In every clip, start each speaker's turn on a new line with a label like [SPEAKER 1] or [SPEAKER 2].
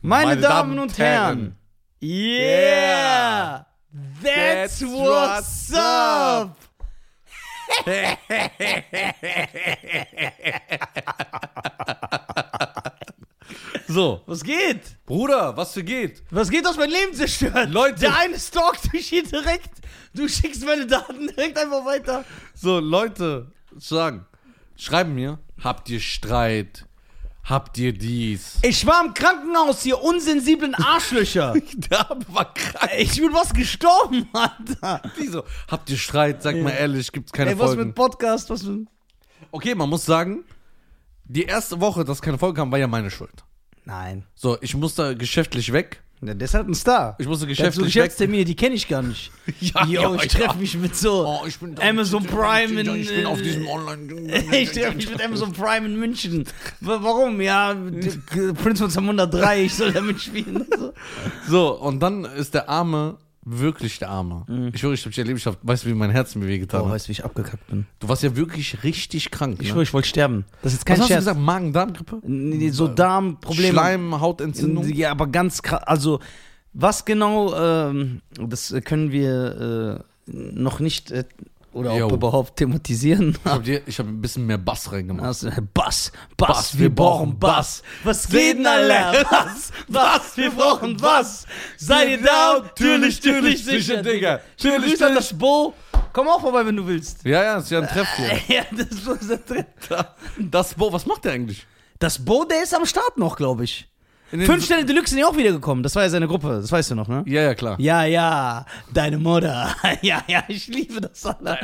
[SPEAKER 1] Meine, Damen und Herren. Yeah! That's,
[SPEAKER 2] That's
[SPEAKER 1] what's up!
[SPEAKER 2] So,
[SPEAKER 1] Was geht?
[SPEAKER 2] Bruder, was für geht?
[SPEAKER 1] Was geht, was mein Leben zerstört?
[SPEAKER 2] Leute.
[SPEAKER 1] Der eine stalkt mich hier direkt. Du schickst meine Daten direkt einfach weiter.
[SPEAKER 2] So, Leute, sagen, schreiben mir, habt ihr Streit? Habt ihr dies?
[SPEAKER 1] Ich war im Krankenhaus, ihr unsensiblen Arschlöcher.
[SPEAKER 2] Der war krank.
[SPEAKER 1] Ich bin was gestorben, Alter.
[SPEAKER 2] Wieso? Habt ihr Streit? Sag mal ehrlich, gibt's keine
[SPEAKER 1] Ey, was
[SPEAKER 2] Folgen?
[SPEAKER 1] mit Podcast, was mit...
[SPEAKER 2] Okay, man muss sagen, die erste Woche, dass keine Folge kam, war ja meine Schuld.
[SPEAKER 1] Nein.
[SPEAKER 2] So, ich musste geschäftlich weg.
[SPEAKER 1] Ja, der ist halt ein Star.
[SPEAKER 2] Ich
[SPEAKER 1] hat so
[SPEAKER 2] geschäftlich weg.
[SPEAKER 1] Geschäftstermine, die kenne ich gar nicht.
[SPEAKER 2] Ja,
[SPEAKER 1] Yo,
[SPEAKER 2] ja,
[SPEAKER 1] ich
[SPEAKER 2] ja.
[SPEAKER 1] treffe mich mit so
[SPEAKER 2] Oh, ich bin
[SPEAKER 1] Amazon Prime in...
[SPEAKER 2] Ich bin auf
[SPEAKER 1] äh,
[SPEAKER 2] diesem Online.
[SPEAKER 1] Ich treffe mich mit Amazon Prime in München. Wa- Warum? Ja, Prince von Zamunda 3, ich soll da mitspielen. So.
[SPEAKER 2] So, und dann ist der Arme wirklich der Arme. Ich schwöre, ich hab dich erlebt, ich hab, weißt du, wie mein Herz mir wehgetan
[SPEAKER 1] Oh,
[SPEAKER 2] hat?
[SPEAKER 1] weißt du, wie ich abgekackt bin?
[SPEAKER 2] Du warst ja wirklich richtig krank.
[SPEAKER 1] Ich
[SPEAKER 2] Ne?
[SPEAKER 1] schwöre, ich wollte sterben. Das ist jetzt
[SPEAKER 2] Was
[SPEAKER 1] kein
[SPEAKER 2] hast du gesagt? Magen-Darm-Grippe?
[SPEAKER 1] Nee, So Darmprobleme.
[SPEAKER 2] Schleim, Hautentzündung?
[SPEAKER 1] Ja, aber ganz krass. Also, was genau, ähm, das äh, können wir äh, noch nicht äh, oder
[SPEAKER 2] Jo.
[SPEAKER 1] auch überhaupt thematisieren.
[SPEAKER 2] Ich habe hab ein bisschen mehr Bass reingemacht.
[SPEAKER 1] Also, Bass, Bass,
[SPEAKER 2] Bass,
[SPEAKER 1] wir brauchen Bass. Was geht denn, Alter? Was, was, wir brauchen Bass. Seid ihr da? Natürlich, natürlich, sicher, Digga.
[SPEAKER 2] Natürlich,
[SPEAKER 1] an das Bo. Komm auch vorbei, wenn du willst.
[SPEAKER 2] Ja, ja, ist ja ein Treff hier.
[SPEAKER 1] Ja, das ist der Tritt.
[SPEAKER 2] Das Bo, was macht der eigentlich?
[SPEAKER 1] Das Bo, der ist am Start noch, glaube ich. Fünf Sterne Deluxe sind ja auch wiedergekommen. Das war ja seine Gruppe. Das weißt du noch, ne?
[SPEAKER 2] Ja, ja, klar.
[SPEAKER 1] Ja, ja, deine Mutter. Ja, ja, ich liebe das, Alter.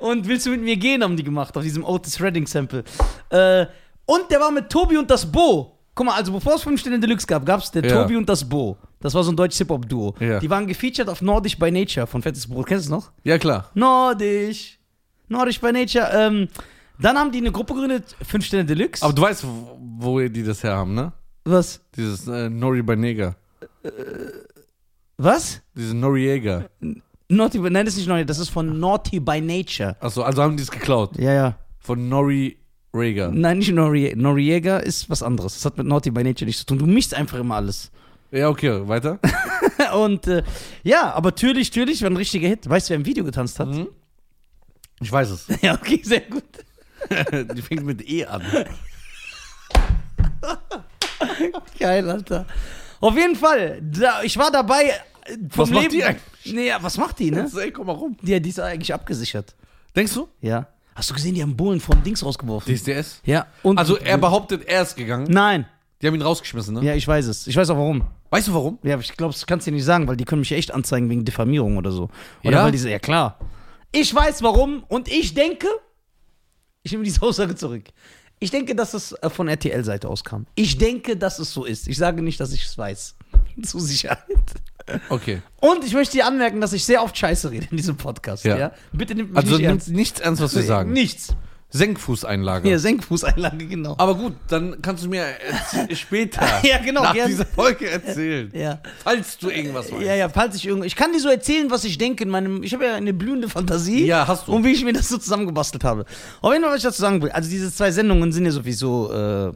[SPEAKER 1] Und willst du mit mir gehen, haben die gemacht, auf diesem Otis Redding Sample. Äh, und der war mit Tobi und das Bo. Guck mal, also bevor es 5 Sterne Deluxe gab, gab es der
[SPEAKER 2] Ja.
[SPEAKER 1] Tobi und das Bo. Das war so ein deutsches Hip-Hop-Duo.
[SPEAKER 2] Ja.
[SPEAKER 1] Die waren gefeatured auf Nordisch by Nature von Fettes Brot. Kennst du es noch?
[SPEAKER 2] Ja, klar.
[SPEAKER 1] Nordisch. Nordisch by Nature. Ähm, dann haben die eine Gruppe gegründet, 5 Sterne Deluxe.
[SPEAKER 2] Aber du weißt, wo die das her haben, ne?
[SPEAKER 1] Was?
[SPEAKER 2] Dieses äh, Nori by Neger.
[SPEAKER 1] Was?
[SPEAKER 2] Dieses Noriega.
[SPEAKER 1] Naughty by, nein, das ist nicht Naughty, das ist von Naughty by Nature.
[SPEAKER 2] Achso, also haben die es geklaut.
[SPEAKER 1] Ja, ja.
[SPEAKER 2] Von Nori Rega.
[SPEAKER 1] Nein, nicht Norie Noriega ist was anderes. Das hat mit Naughty by Nature nichts zu tun. Du mischst einfach immer alles.
[SPEAKER 2] Ja, okay, weiter.
[SPEAKER 1] Und äh, ja, aber natürlich, natürlich war ein richtiger Hit. Weißt du, wer im Video getanzt hat?
[SPEAKER 2] Mhm. Ich weiß es.
[SPEAKER 1] Ja, okay, sehr gut.
[SPEAKER 2] die fängt mit E an.
[SPEAKER 1] Geil, Alter. Auf jeden Fall, da, ich war dabei. äh, Vom
[SPEAKER 2] Was macht
[SPEAKER 1] Leben,
[SPEAKER 2] die eigentlich?
[SPEAKER 1] Nee, ja, was macht die, ne?
[SPEAKER 2] Ey, komm mal rum.
[SPEAKER 1] Ja, die ist eigentlich abgesichert.
[SPEAKER 2] Denkst du?
[SPEAKER 1] Ja. Hast du gesehen, die haben Bullen vom Dings rausgeworfen?
[SPEAKER 2] DSDS?
[SPEAKER 1] ja. Und
[SPEAKER 2] Also er behauptet, er ist gegangen.
[SPEAKER 1] Nein.
[SPEAKER 2] Die haben ihn rausgeschmissen, ne?
[SPEAKER 1] Ja, ich weiß es. Ich weiß auch warum.
[SPEAKER 2] Weißt du warum?
[SPEAKER 1] Ja, aber ich glaube, das kannst du dir nicht sagen, weil die können mich echt anzeigen wegen Diffamierung oder so. Oder
[SPEAKER 2] Ja?
[SPEAKER 1] weil diese, ja klar. Ich weiß warum und ich denke, ich nehme diese Aussage zurück. Ich denke, dass es äh, von RTL-Seite aus kam. Ich denke, dass es so ist. Ich sage nicht, dass ich es weiß. Zur Sicherheit.
[SPEAKER 2] Okay.
[SPEAKER 1] Und ich möchte dir anmerken, dass ich sehr oft Scheiße rede in diesem Podcast. Ja.
[SPEAKER 2] Ja.
[SPEAKER 1] Bitte nimm mich
[SPEAKER 2] Also
[SPEAKER 1] nicht
[SPEAKER 2] nimmt
[SPEAKER 1] ernst.
[SPEAKER 2] nichts ernst, was wir sagen.
[SPEAKER 1] Nichts.
[SPEAKER 2] Senkfußeinlage.
[SPEAKER 1] Ja, Senkfußeinlage, genau.
[SPEAKER 2] Aber gut, dann kannst du mir erz- später
[SPEAKER 1] Ja, genau,
[SPEAKER 2] nach
[SPEAKER 1] gern.
[SPEAKER 2] dieser Folge erzählen.
[SPEAKER 1] Ja.
[SPEAKER 2] Falls du irgendwas weißt.
[SPEAKER 1] Ja, ja, falls ich irgendwo. Ich kann dir so erzählen, was ich denke in meinem. Ich habe ja eine blühende Fantasie.
[SPEAKER 2] Ja, hast du.
[SPEAKER 1] Und wie ich mir das so zusammengebastelt habe. Auf jeden Fall, was ich dazu sagen will. Also, diese zwei Sendungen sind ja sowieso äh,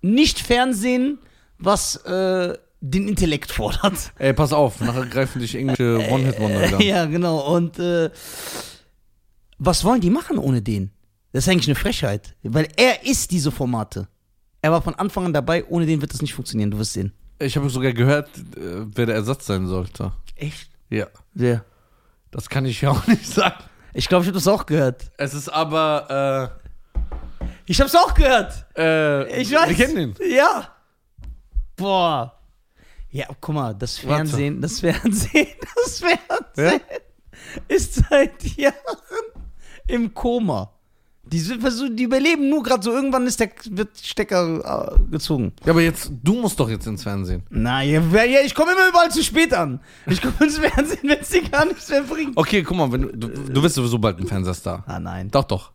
[SPEAKER 1] nicht Fernsehen, was äh, den Intellekt fordert.
[SPEAKER 2] Ey, pass auf, nachher greifen dich irgendwelche One-Hit-Wonder
[SPEAKER 1] ja, genau. Und äh, was wollen die machen ohne den? Das ist eigentlich eine Frechheit. Weil er ist diese Formate. Er war von Anfang an dabei, ohne den wird das nicht funktionieren, du wirst sehen.
[SPEAKER 2] Ich habe sogar gehört, äh, wer der Ersatz sein sollte.
[SPEAKER 1] Echt?
[SPEAKER 2] Ja.
[SPEAKER 1] Wer?
[SPEAKER 2] Das kann ich ja auch nicht sagen.
[SPEAKER 1] Ich glaube, ich habe das auch gehört.
[SPEAKER 2] Es ist aber,
[SPEAKER 1] Ich hab's auch gehört.
[SPEAKER 2] äh, äh,
[SPEAKER 1] Ich weiß.
[SPEAKER 2] Wir kennen ihn.
[SPEAKER 1] Ja. Boah. Ja, guck mal, das
[SPEAKER 2] Warte.
[SPEAKER 1] Fernsehen, das Fernsehen, das Fernsehen ist seit Jahren im Koma. Die, sind die überleben nur gerade so, irgendwann ist der wird Stecker äh, gezogen.
[SPEAKER 2] Ja, aber jetzt, du musst doch jetzt ins Fernsehen.
[SPEAKER 1] Na, ja, ja, ich komme immer überall zu spät an. Ich komme ins Fernsehen, wenn es dir gar nichts mehr bringt.
[SPEAKER 2] Okay, guck mal, wenn du, du, bist sowieso bald ein Fernsehstar.
[SPEAKER 1] Ah, nein.
[SPEAKER 2] Doch, doch.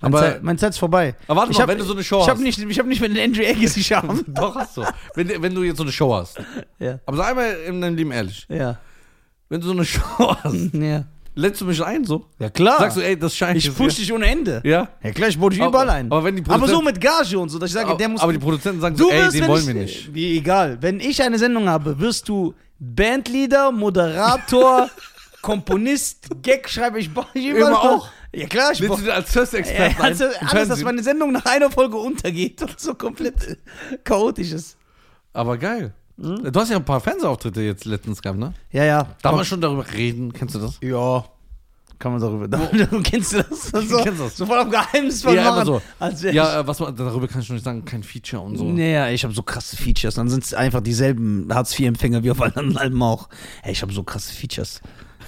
[SPEAKER 1] Meine,
[SPEAKER 2] aber-
[SPEAKER 1] Zeit, meine Zeit ist vorbei.
[SPEAKER 2] Aber warte
[SPEAKER 1] ich
[SPEAKER 2] mal,
[SPEAKER 1] hab,
[SPEAKER 2] wenn du so eine Show
[SPEAKER 1] ich
[SPEAKER 2] hast.
[SPEAKER 1] Hab nicht, ich habe nicht mit den Andrew Agassi schaffen.
[SPEAKER 2] Doch, hast du. Wenn, wenn du jetzt so eine Show hast.
[SPEAKER 1] ja.
[SPEAKER 2] Aber sei einmal in deinem Leben ehrlich.
[SPEAKER 1] Ja.
[SPEAKER 2] Wenn du so eine Show hast,
[SPEAKER 1] Ja.
[SPEAKER 2] Lädst du mich ein so?
[SPEAKER 1] Ja, klar.
[SPEAKER 2] Sagst du, ey, das scheint
[SPEAKER 1] ich push dich ohne Ende.
[SPEAKER 2] Ja.
[SPEAKER 1] Ja, klar, ich dich
[SPEAKER 2] Aber-
[SPEAKER 1] überall ein.
[SPEAKER 2] aber wenn die
[SPEAKER 1] aber so mit Gage und so, dass ich sage, der muss.
[SPEAKER 2] aber die Produzenten sagen so, ey, den wollen
[SPEAKER 1] ich,
[SPEAKER 2] wir nicht.
[SPEAKER 1] Wie egal. Wenn ich eine Sendung habe, wirst du Bandleader, Moderator, Komponist, Gagschreiber, ich baue dich überall.
[SPEAKER 2] Immer auch?
[SPEAKER 1] Ja, klar, ich
[SPEAKER 2] Willst du als
[SPEAKER 1] Ja,
[SPEAKER 2] First-Experten ein?
[SPEAKER 1] also alles, dass meine Sendung nach einer Folge untergeht und so komplett chaotisch ist.
[SPEAKER 2] Aber geil.
[SPEAKER 1] Hm?
[SPEAKER 2] Du hast ja ein paar Fernsehauftritte jetzt letztens gehabt, ne?
[SPEAKER 1] Ja, ja.
[SPEAKER 2] Darf man schon darüber reden? Kennst du das?
[SPEAKER 1] Ja. Kann man darüber. Du kennst du das? So,
[SPEAKER 2] kennst das.
[SPEAKER 1] Sofort auf Geheimnisvoll
[SPEAKER 2] Ja,
[SPEAKER 1] machen.
[SPEAKER 2] so. Ja, äh, was man, darüber kann ich noch nicht sagen, kein Feature und so.
[SPEAKER 1] Naja, ich habe so krasse Features. Dann sind es einfach dieselben Hartz-IV-Empfänger wie auf allen anderen Alben auch. Ey, ich habe so krasse Features.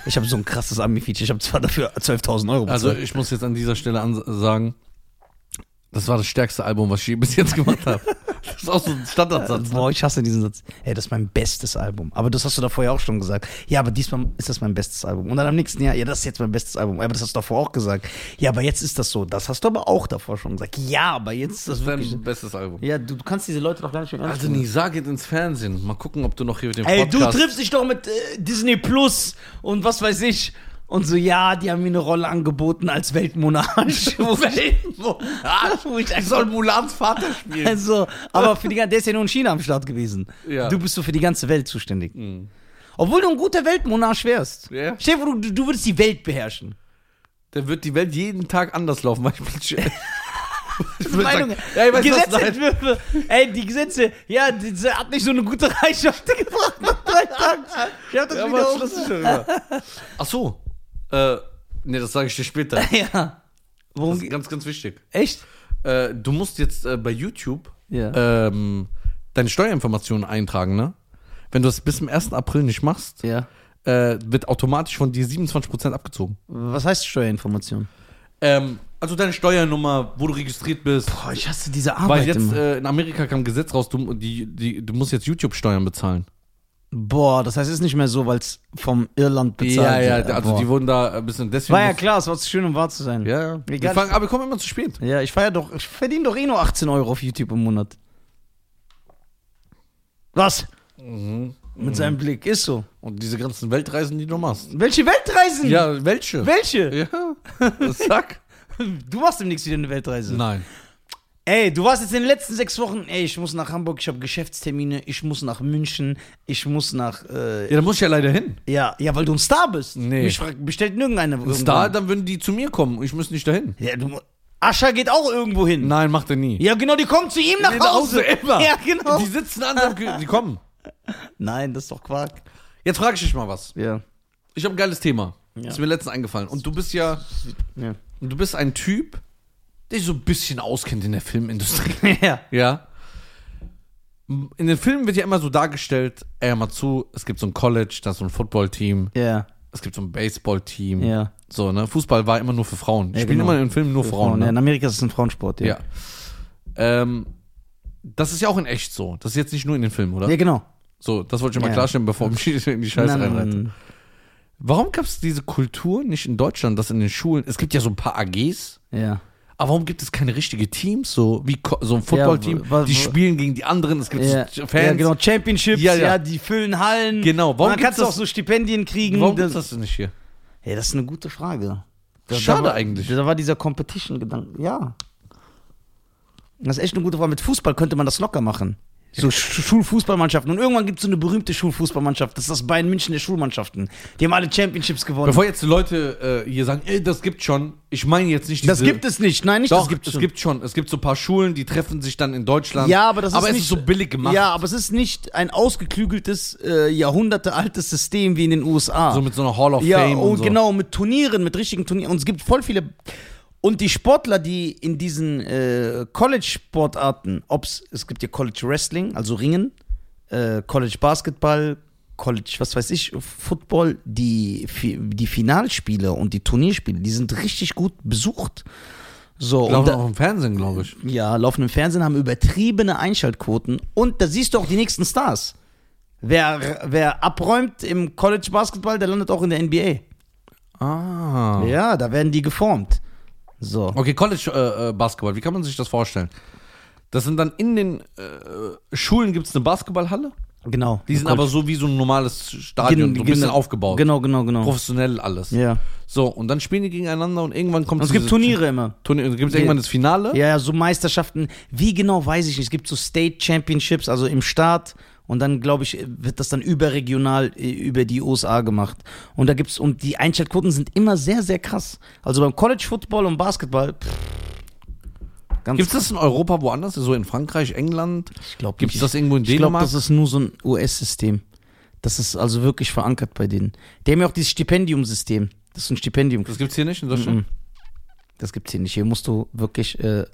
[SPEAKER 1] Ich habe so ein krasses Ami-Feature. Ich habe zwar dafür 12.000 Euro
[SPEAKER 2] Also
[SPEAKER 1] bezahlt.
[SPEAKER 2] ich muss jetzt an dieser Stelle sagen, das war das stärkste Album, was ich bis jetzt gemacht habe. Das ist auch so ein Standardsatz. Ne?
[SPEAKER 1] Boah, ich hasse diesen Satz. Ey, das ist mein bestes Album. Aber das hast du davor ja auch schon gesagt. Ja, aber diesmal ist das mein bestes Album. Und dann am nächsten Jahr, ja, das ist jetzt mein bestes Album. Aber das hast du davor auch gesagt. Ja, aber jetzt ist das so. Das hast du aber auch davor schon gesagt. Ja, aber jetzt ist
[SPEAKER 2] Das
[SPEAKER 1] das wirklich.
[SPEAKER 2] dein bestes Album.
[SPEAKER 1] Ja, du, du kannst diese Leute doch gar nicht mehr
[SPEAKER 2] Also
[SPEAKER 1] nehmen.
[SPEAKER 2] Nisa geht ins Fernsehen. Mal gucken, ob du noch hier mit dem
[SPEAKER 1] Ey, du
[SPEAKER 2] Podcast...
[SPEAKER 1] triffst dich doch mit äh, Disney Plus und was weiß ich. Und so, ja, die haben mir eine Rolle angeboten als Weltmonarch. Weltmonarch? Wo ich
[SPEAKER 2] soll Mulans Vater spielen.
[SPEAKER 1] also, aber für die, der ist ja nur in China am Start gewesen.
[SPEAKER 2] Ja.
[SPEAKER 1] Du bist so für die ganze Welt zuständig. Obwohl du ein guter Weltmonarch wärst.
[SPEAKER 2] Ja.
[SPEAKER 1] Stell dir vor, du, du würdest die Welt beherrschen.
[SPEAKER 2] Dann wird die Welt jeden Tag anders laufen, weil ich bin...
[SPEAKER 1] Meinung,
[SPEAKER 2] was? Nein.
[SPEAKER 1] Gesetzentwürfe. Ey, die Gesetze, ja, die, die hat nicht so eine gute Reichschaft gebracht nach drei Tagen. Ich hab das
[SPEAKER 2] Ja,
[SPEAKER 1] wieder
[SPEAKER 2] aber darüber. Ach so. Äh, nee, das sage ich dir später.
[SPEAKER 1] Ja.
[SPEAKER 2] Das
[SPEAKER 1] Worum
[SPEAKER 2] ist
[SPEAKER 1] geht?
[SPEAKER 2] ganz, ganz wichtig.
[SPEAKER 1] Echt?
[SPEAKER 2] Äh, du musst jetzt äh, bei YouTube
[SPEAKER 1] Ja.
[SPEAKER 2] ähm, deine Steuerinformationen eintragen, ne? Wenn du das bis zum 1. April nicht machst,
[SPEAKER 1] Ja.
[SPEAKER 2] äh, wird automatisch von dir 27% abgezogen.
[SPEAKER 1] Was heißt Steuerinformation?
[SPEAKER 2] Ähm, also deine Steuernummer, wo du registriert bist.
[SPEAKER 1] Boah, ich hasse diese Arbeit
[SPEAKER 2] Weil jetzt äh, in Amerika kam ein Gesetz raus, du, die, die, du musst jetzt YouTube-Steuern bezahlen.
[SPEAKER 1] Boah, das heißt, es ist nicht mehr so, weil es vom Irland bezahlt
[SPEAKER 2] ja, ja,
[SPEAKER 1] wird.
[SPEAKER 2] also
[SPEAKER 1] Boah.
[SPEAKER 2] die wurden da ein bisschen deswegen.
[SPEAKER 1] War ja
[SPEAKER 2] muss-
[SPEAKER 1] klar, es war zu schön, um wahr zu sein.
[SPEAKER 2] Ja, ja. Wir
[SPEAKER 1] Egal.
[SPEAKER 2] fangen, aber wir kommen immer zu spät.
[SPEAKER 1] Ja, ich feier doch, ich verdiene doch eh nur 18 Euro auf YouTube im Monat. Was? Mit seinem Blick, ist so.
[SPEAKER 2] Und diese ganzen Weltreisen, die du machst.
[SPEAKER 1] Welche Weltreisen?
[SPEAKER 2] Ja, welche?
[SPEAKER 1] Welche?
[SPEAKER 2] Ja, sag.
[SPEAKER 1] Du machst demnächst wieder eine Weltreise.
[SPEAKER 2] Nein.
[SPEAKER 1] Ey, du warst jetzt in den letzten sechs Wochen, ey, ich muss nach Hamburg, ich habe Geschäftstermine, ich muss nach München, ich muss nach, äh,
[SPEAKER 2] Ja, da muss ich ja leider hin.
[SPEAKER 1] ja, ja, weil du ein Star bist.
[SPEAKER 2] Nee.
[SPEAKER 1] Mich fragt, bestellt nirgendeiner.
[SPEAKER 2] Ein Star, dann würden die zu mir kommen. Ich muss nicht dahin.
[SPEAKER 1] Ja, du, Ascha geht auch irgendwo hin.
[SPEAKER 2] Nein, macht er nie.
[SPEAKER 1] Ja, genau, die kommen zu ihm nach Hause.
[SPEAKER 2] immer.
[SPEAKER 1] Ja, genau.
[SPEAKER 2] Die sitzen an seinem Kü- Die kommen.
[SPEAKER 1] Nein, das ist doch Quark.
[SPEAKER 2] Jetzt frage ich dich mal was.
[SPEAKER 1] Ja.
[SPEAKER 2] Ich habe ein geiles Thema.
[SPEAKER 1] Ja.
[SPEAKER 2] Ist mir letztens eingefallen. Und du bist ja,
[SPEAKER 1] Ja.
[SPEAKER 2] du bist ein Typ, der sich so ein bisschen auskennt in der Filmindustrie.
[SPEAKER 1] ja.
[SPEAKER 2] Ja. In den Filmen wird ja immer so dargestellt, ey, mal zu, es gibt so ein College, da ist so ein Footballteam,
[SPEAKER 1] Ja.
[SPEAKER 2] es gibt so ein Baseballteam.
[SPEAKER 1] Ja.
[SPEAKER 2] So, ne? Fußball war immer nur für Frauen.
[SPEAKER 1] Ja,
[SPEAKER 2] spielen
[SPEAKER 1] genau.
[SPEAKER 2] immer in Filmen nur Frauen.
[SPEAKER 1] Ja, in
[SPEAKER 2] Ne?
[SPEAKER 1] Amerika ist es ein Frauensport, ja.
[SPEAKER 2] Ja. Ähm, das ist ja auch in echt so. Das ist jetzt nicht nur in den Filmen, oder?
[SPEAKER 1] Ja, genau.
[SPEAKER 2] So, das wollte ich mal
[SPEAKER 1] Ja.
[SPEAKER 2] klarstellen, bevor ich mich in die Scheiße reinreite. Warum gab es diese Kultur nicht in Deutschland, dass in den Schulen, es gibt ja so ein paar AGs,
[SPEAKER 1] Ja.
[SPEAKER 2] Aber warum gibt es keine richtige Teams, so wie Ko- so ein Footballteam,
[SPEAKER 1] wa-
[SPEAKER 2] die spielen gegen die anderen, es gibt
[SPEAKER 1] Ja.
[SPEAKER 2] so Fans.
[SPEAKER 1] ja, genau, Championships,
[SPEAKER 2] Ja,
[SPEAKER 1] ja,
[SPEAKER 2] ja.
[SPEAKER 1] die füllen Hallen.
[SPEAKER 2] Genau, warum
[SPEAKER 1] Warum dann kannst du auch so Stipendien kriegen.
[SPEAKER 2] Warum
[SPEAKER 1] das
[SPEAKER 2] denn nicht hier?
[SPEAKER 1] Ja, das ist eine gute Frage. Da,
[SPEAKER 2] Schade
[SPEAKER 1] da war,
[SPEAKER 2] eigentlich.
[SPEAKER 1] Da war dieser Competition-Gedanke. Ja. Das ist echt eine gute Frage. Mit Fußball könnte man das locker machen. So Sch Schulfußballmannschaften. Und irgendwann gibt es so eine berühmte Schulfußballmannschaft. Das ist das Bayern München der Schulmannschaften. Die haben alle Championships gewonnen.
[SPEAKER 2] Bevor jetzt die Leute äh, hier sagen, ey, das gibt schon, ich meine jetzt nicht diese...
[SPEAKER 1] das gibt es nicht. Nein, nicht
[SPEAKER 2] Doch,
[SPEAKER 1] das gibt
[SPEAKER 2] es
[SPEAKER 1] schon.
[SPEAKER 2] gibt schon. Es gibt so ein paar Schulen, die treffen sich dann in Deutschland.
[SPEAKER 1] Ja, aber das
[SPEAKER 2] aber
[SPEAKER 1] ist
[SPEAKER 2] es
[SPEAKER 1] nicht
[SPEAKER 2] ist so billig gemacht.
[SPEAKER 1] Ja, aber es ist nicht ein ausgeklügeltes, äh, jahrhundertealtes System wie in den USA.
[SPEAKER 2] So mit so einer Hall of
[SPEAKER 1] ja,
[SPEAKER 2] Fame
[SPEAKER 1] und,
[SPEAKER 2] und so.
[SPEAKER 1] genau, mit Turnieren, mit richtigen Turnieren. Und es gibt voll viele. Und die Sportler, die in diesen äh, College-Sportarten, ob's, es gibt ja College Wrestling, also Ringen, äh, College Basketball, College, was weiß ich, Football, die, die Finalspiele und die Turnierspiele, die sind richtig gut besucht. So,
[SPEAKER 2] Laufen
[SPEAKER 1] da,
[SPEAKER 2] auch im Fernsehen, glaube ich.
[SPEAKER 1] ja, laufen im Fernsehen, haben übertriebene Einschaltquoten und da siehst du auch die nächsten Stars. Wer, wer abräumt im College Basketball, der landet auch in der NBA.
[SPEAKER 2] Ah.
[SPEAKER 1] Ja, da werden die geformt. So.
[SPEAKER 2] Okay, College äh, äh, Basketball, wie kann man sich das vorstellen? Das sind dann in den äh, Schulen gibt es eine Basketballhalle
[SPEAKER 1] Genau.
[SPEAKER 2] Die sind aber so wie so ein normales Stadion, so ein bisschen aufgebaut.
[SPEAKER 1] Genau, genau, genau.
[SPEAKER 2] Professionell alles.
[SPEAKER 1] Ja.
[SPEAKER 2] So, und dann spielen die gegeneinander und irgendwann kommt
[SPEAKER 1] Und es gibt Turniere immer.
[SPEAKER 2] Turnier, gibt es irgendwann das Finale.
[SPEAKER 1] Ja, ja, so Meisterschaften. Wie genau weiß ich nicht. Es gibt so State Championships, also im Staat. Und dann, glaube ich, wird das dann überregional äh, über die USA gemacht. Und da gibt's, und die Einschaltquoten sind immer sehr, sehr krass. Also beim College Football und Basketball, pff, ganz
[SPEAKER 2] Gibt es das in Europa woanders? So in Frankreich, England?
[SPEAKER 1] Ich glaube
[SPEAKER 2] Gibt es das irgendwo in
[SPEAKER 1] Ich glaube,
[SPEAKER 2] Dänemark?
[SPEAKER 1] das ist nur so ein US-System. Das ist also wirklich verankert bei denen. Die haben ja auch dieses Stipendiumsystem. Das ist ein Stipendium.
[SPEAKER 2] Das gibt es hier nicht in Deutschland?
[SPEAKER 1] Mhm. Das gibt's hier nicht. Hier musst du wirklich äh,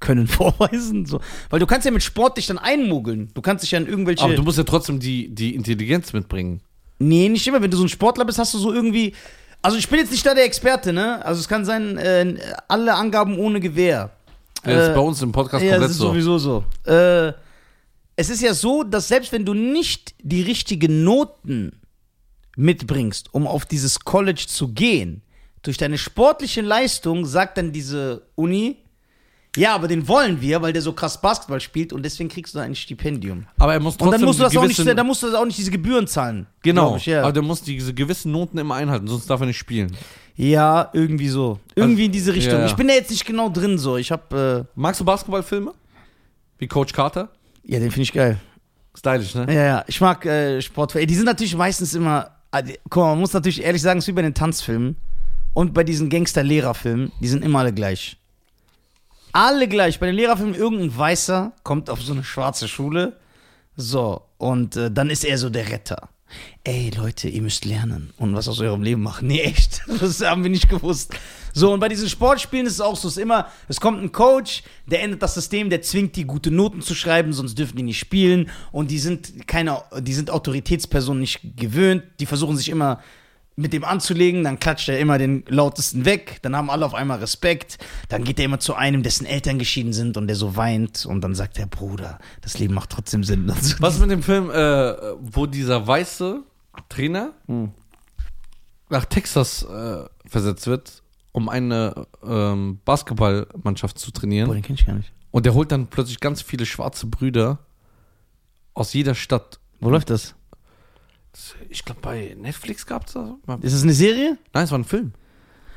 [SPEAKER 1] können vorweisen. So. Weil du kannst ja mit Sport dich dann einmogeln. Du kannst dich ja in irgendwelche.
[SPEAKER 2] Aber du musst ja trotzdem die, die Intelligenz mitbringen.
[SPEAKER 1] nee, nicht immer. Wenn du so ein Sportler bist, hast du so irgendwie. Also ich bin jetzt nicht da der Experte, ne? Also es kann sein, äh, alle Angaben ohne Gewehr.
[SPEAKER 2] Das ist
[SPEAKER 1] Äh,
[SPEAKER 2] bei uns im Podcast
[SPEAKER 1] Ja,
[SPEAKER 2] komplett
[SPEAKER 1] das ist
[SPEAKER 2] so.
[SPEAKER 1] sowieso so. Äh, es ist ja so, dass selbst wenn du nicht die richtigen Noten mitbringst, um auf dieses College zu gehen, durch deine sportliche Leistung sagt dann diese Uni, ja, aber den wollen wir, weil der so krass Basketball spielt und deswegen kriegst du ein Stipendium.
[SPEAKER 2] Aber er muss
[SPEAKER 1] Und
[SPEAKER 2] trotzdem
[SPEAKER 1] dann musst du das auch nicht, dann musst du das auch nicht diese Gebühren zahlen.
[SPEAKER 2] Genau,
[SPEAKER 1] Ich, ja.
[SPEAKER 2] aber der muss diese gewissen Noten immer einhalten, sonst darf er nicht spielen.
[SPEAKER 1] ja, irgendwie so. Irgendwie in diese Richtung.
[SPEAKER 2] ja.
[SPEAKER 1] Ich bin da jetzt nicht genau drin so. Ich hab, äh,
[SPEAKER 2] Magst du Basketballfilme? Wie Coach Carter?
[SPEAKER 1] ja, den finde ich geil.
[SPEAKER 2] Stylisch, ne?
[SPEAKER 1] Ja, ja, ich mag äh, Sportfilme. Die sind natürlich meistens immer. ah, Guck mal, man muss natürlich ehrlich sagen, es ist wie bei den Tanzfilmen und bei diesen Gangster-Lehrerfilmen, die sind immer alle gleich. Alle gleich. Bei den Lehrerfilmen, irgendein Weißer kommt auf so eine schwarze Schule. So, und äh, dann ist er so der Retter. Ey, Leute, ihr müsst lernen und was aus eurem Leben machen. Nee, echt. Das haben wir nicht gewusst. So, und bei diesen Sportspielen ist es auch so, es ist immer, es kommt ein Coach, der ändert das System, der zwingt die, gute Noten zu schreiben, sonst dürfen die nicht spielen. Und die sind keine, die sind Autoritätspersonen nicht gewöhnt. Die versuchen sich immer mit dem anzulegen, dann klatscht er immer den lautesten weg, dann haben alle auf einmal Respekt, dann geht er immer zu einem, dessen Eltern geschieden sind und der so weint und dann sagt der Bruder, das Leben macht trotzdem Sinn. Und so.
[SPEAKER 2] Was mit dem Film, äh, wo dieser weiße Trainer
[SPEAKER 1] Hm.
[SPEAKER 2] nach Texas äh, versetzt wird, um eine ähm, Basketballmannschaft zu trainieren?
[SPEAKER 1] Boah, den kenn ich gar nicht.
[SPEAKER 2] Und der holt dann plötzlich ganz viele schwarze Brüder aus jeder Stadt.
[SPEAKER 1] Wo läuft das?
[SPEAKER 2] Ich glaube, bei Netflix gab es das. Nein,
[SPEAKER 1] Ist das eine Serie?
[SPEAKER 2] es war ein Film.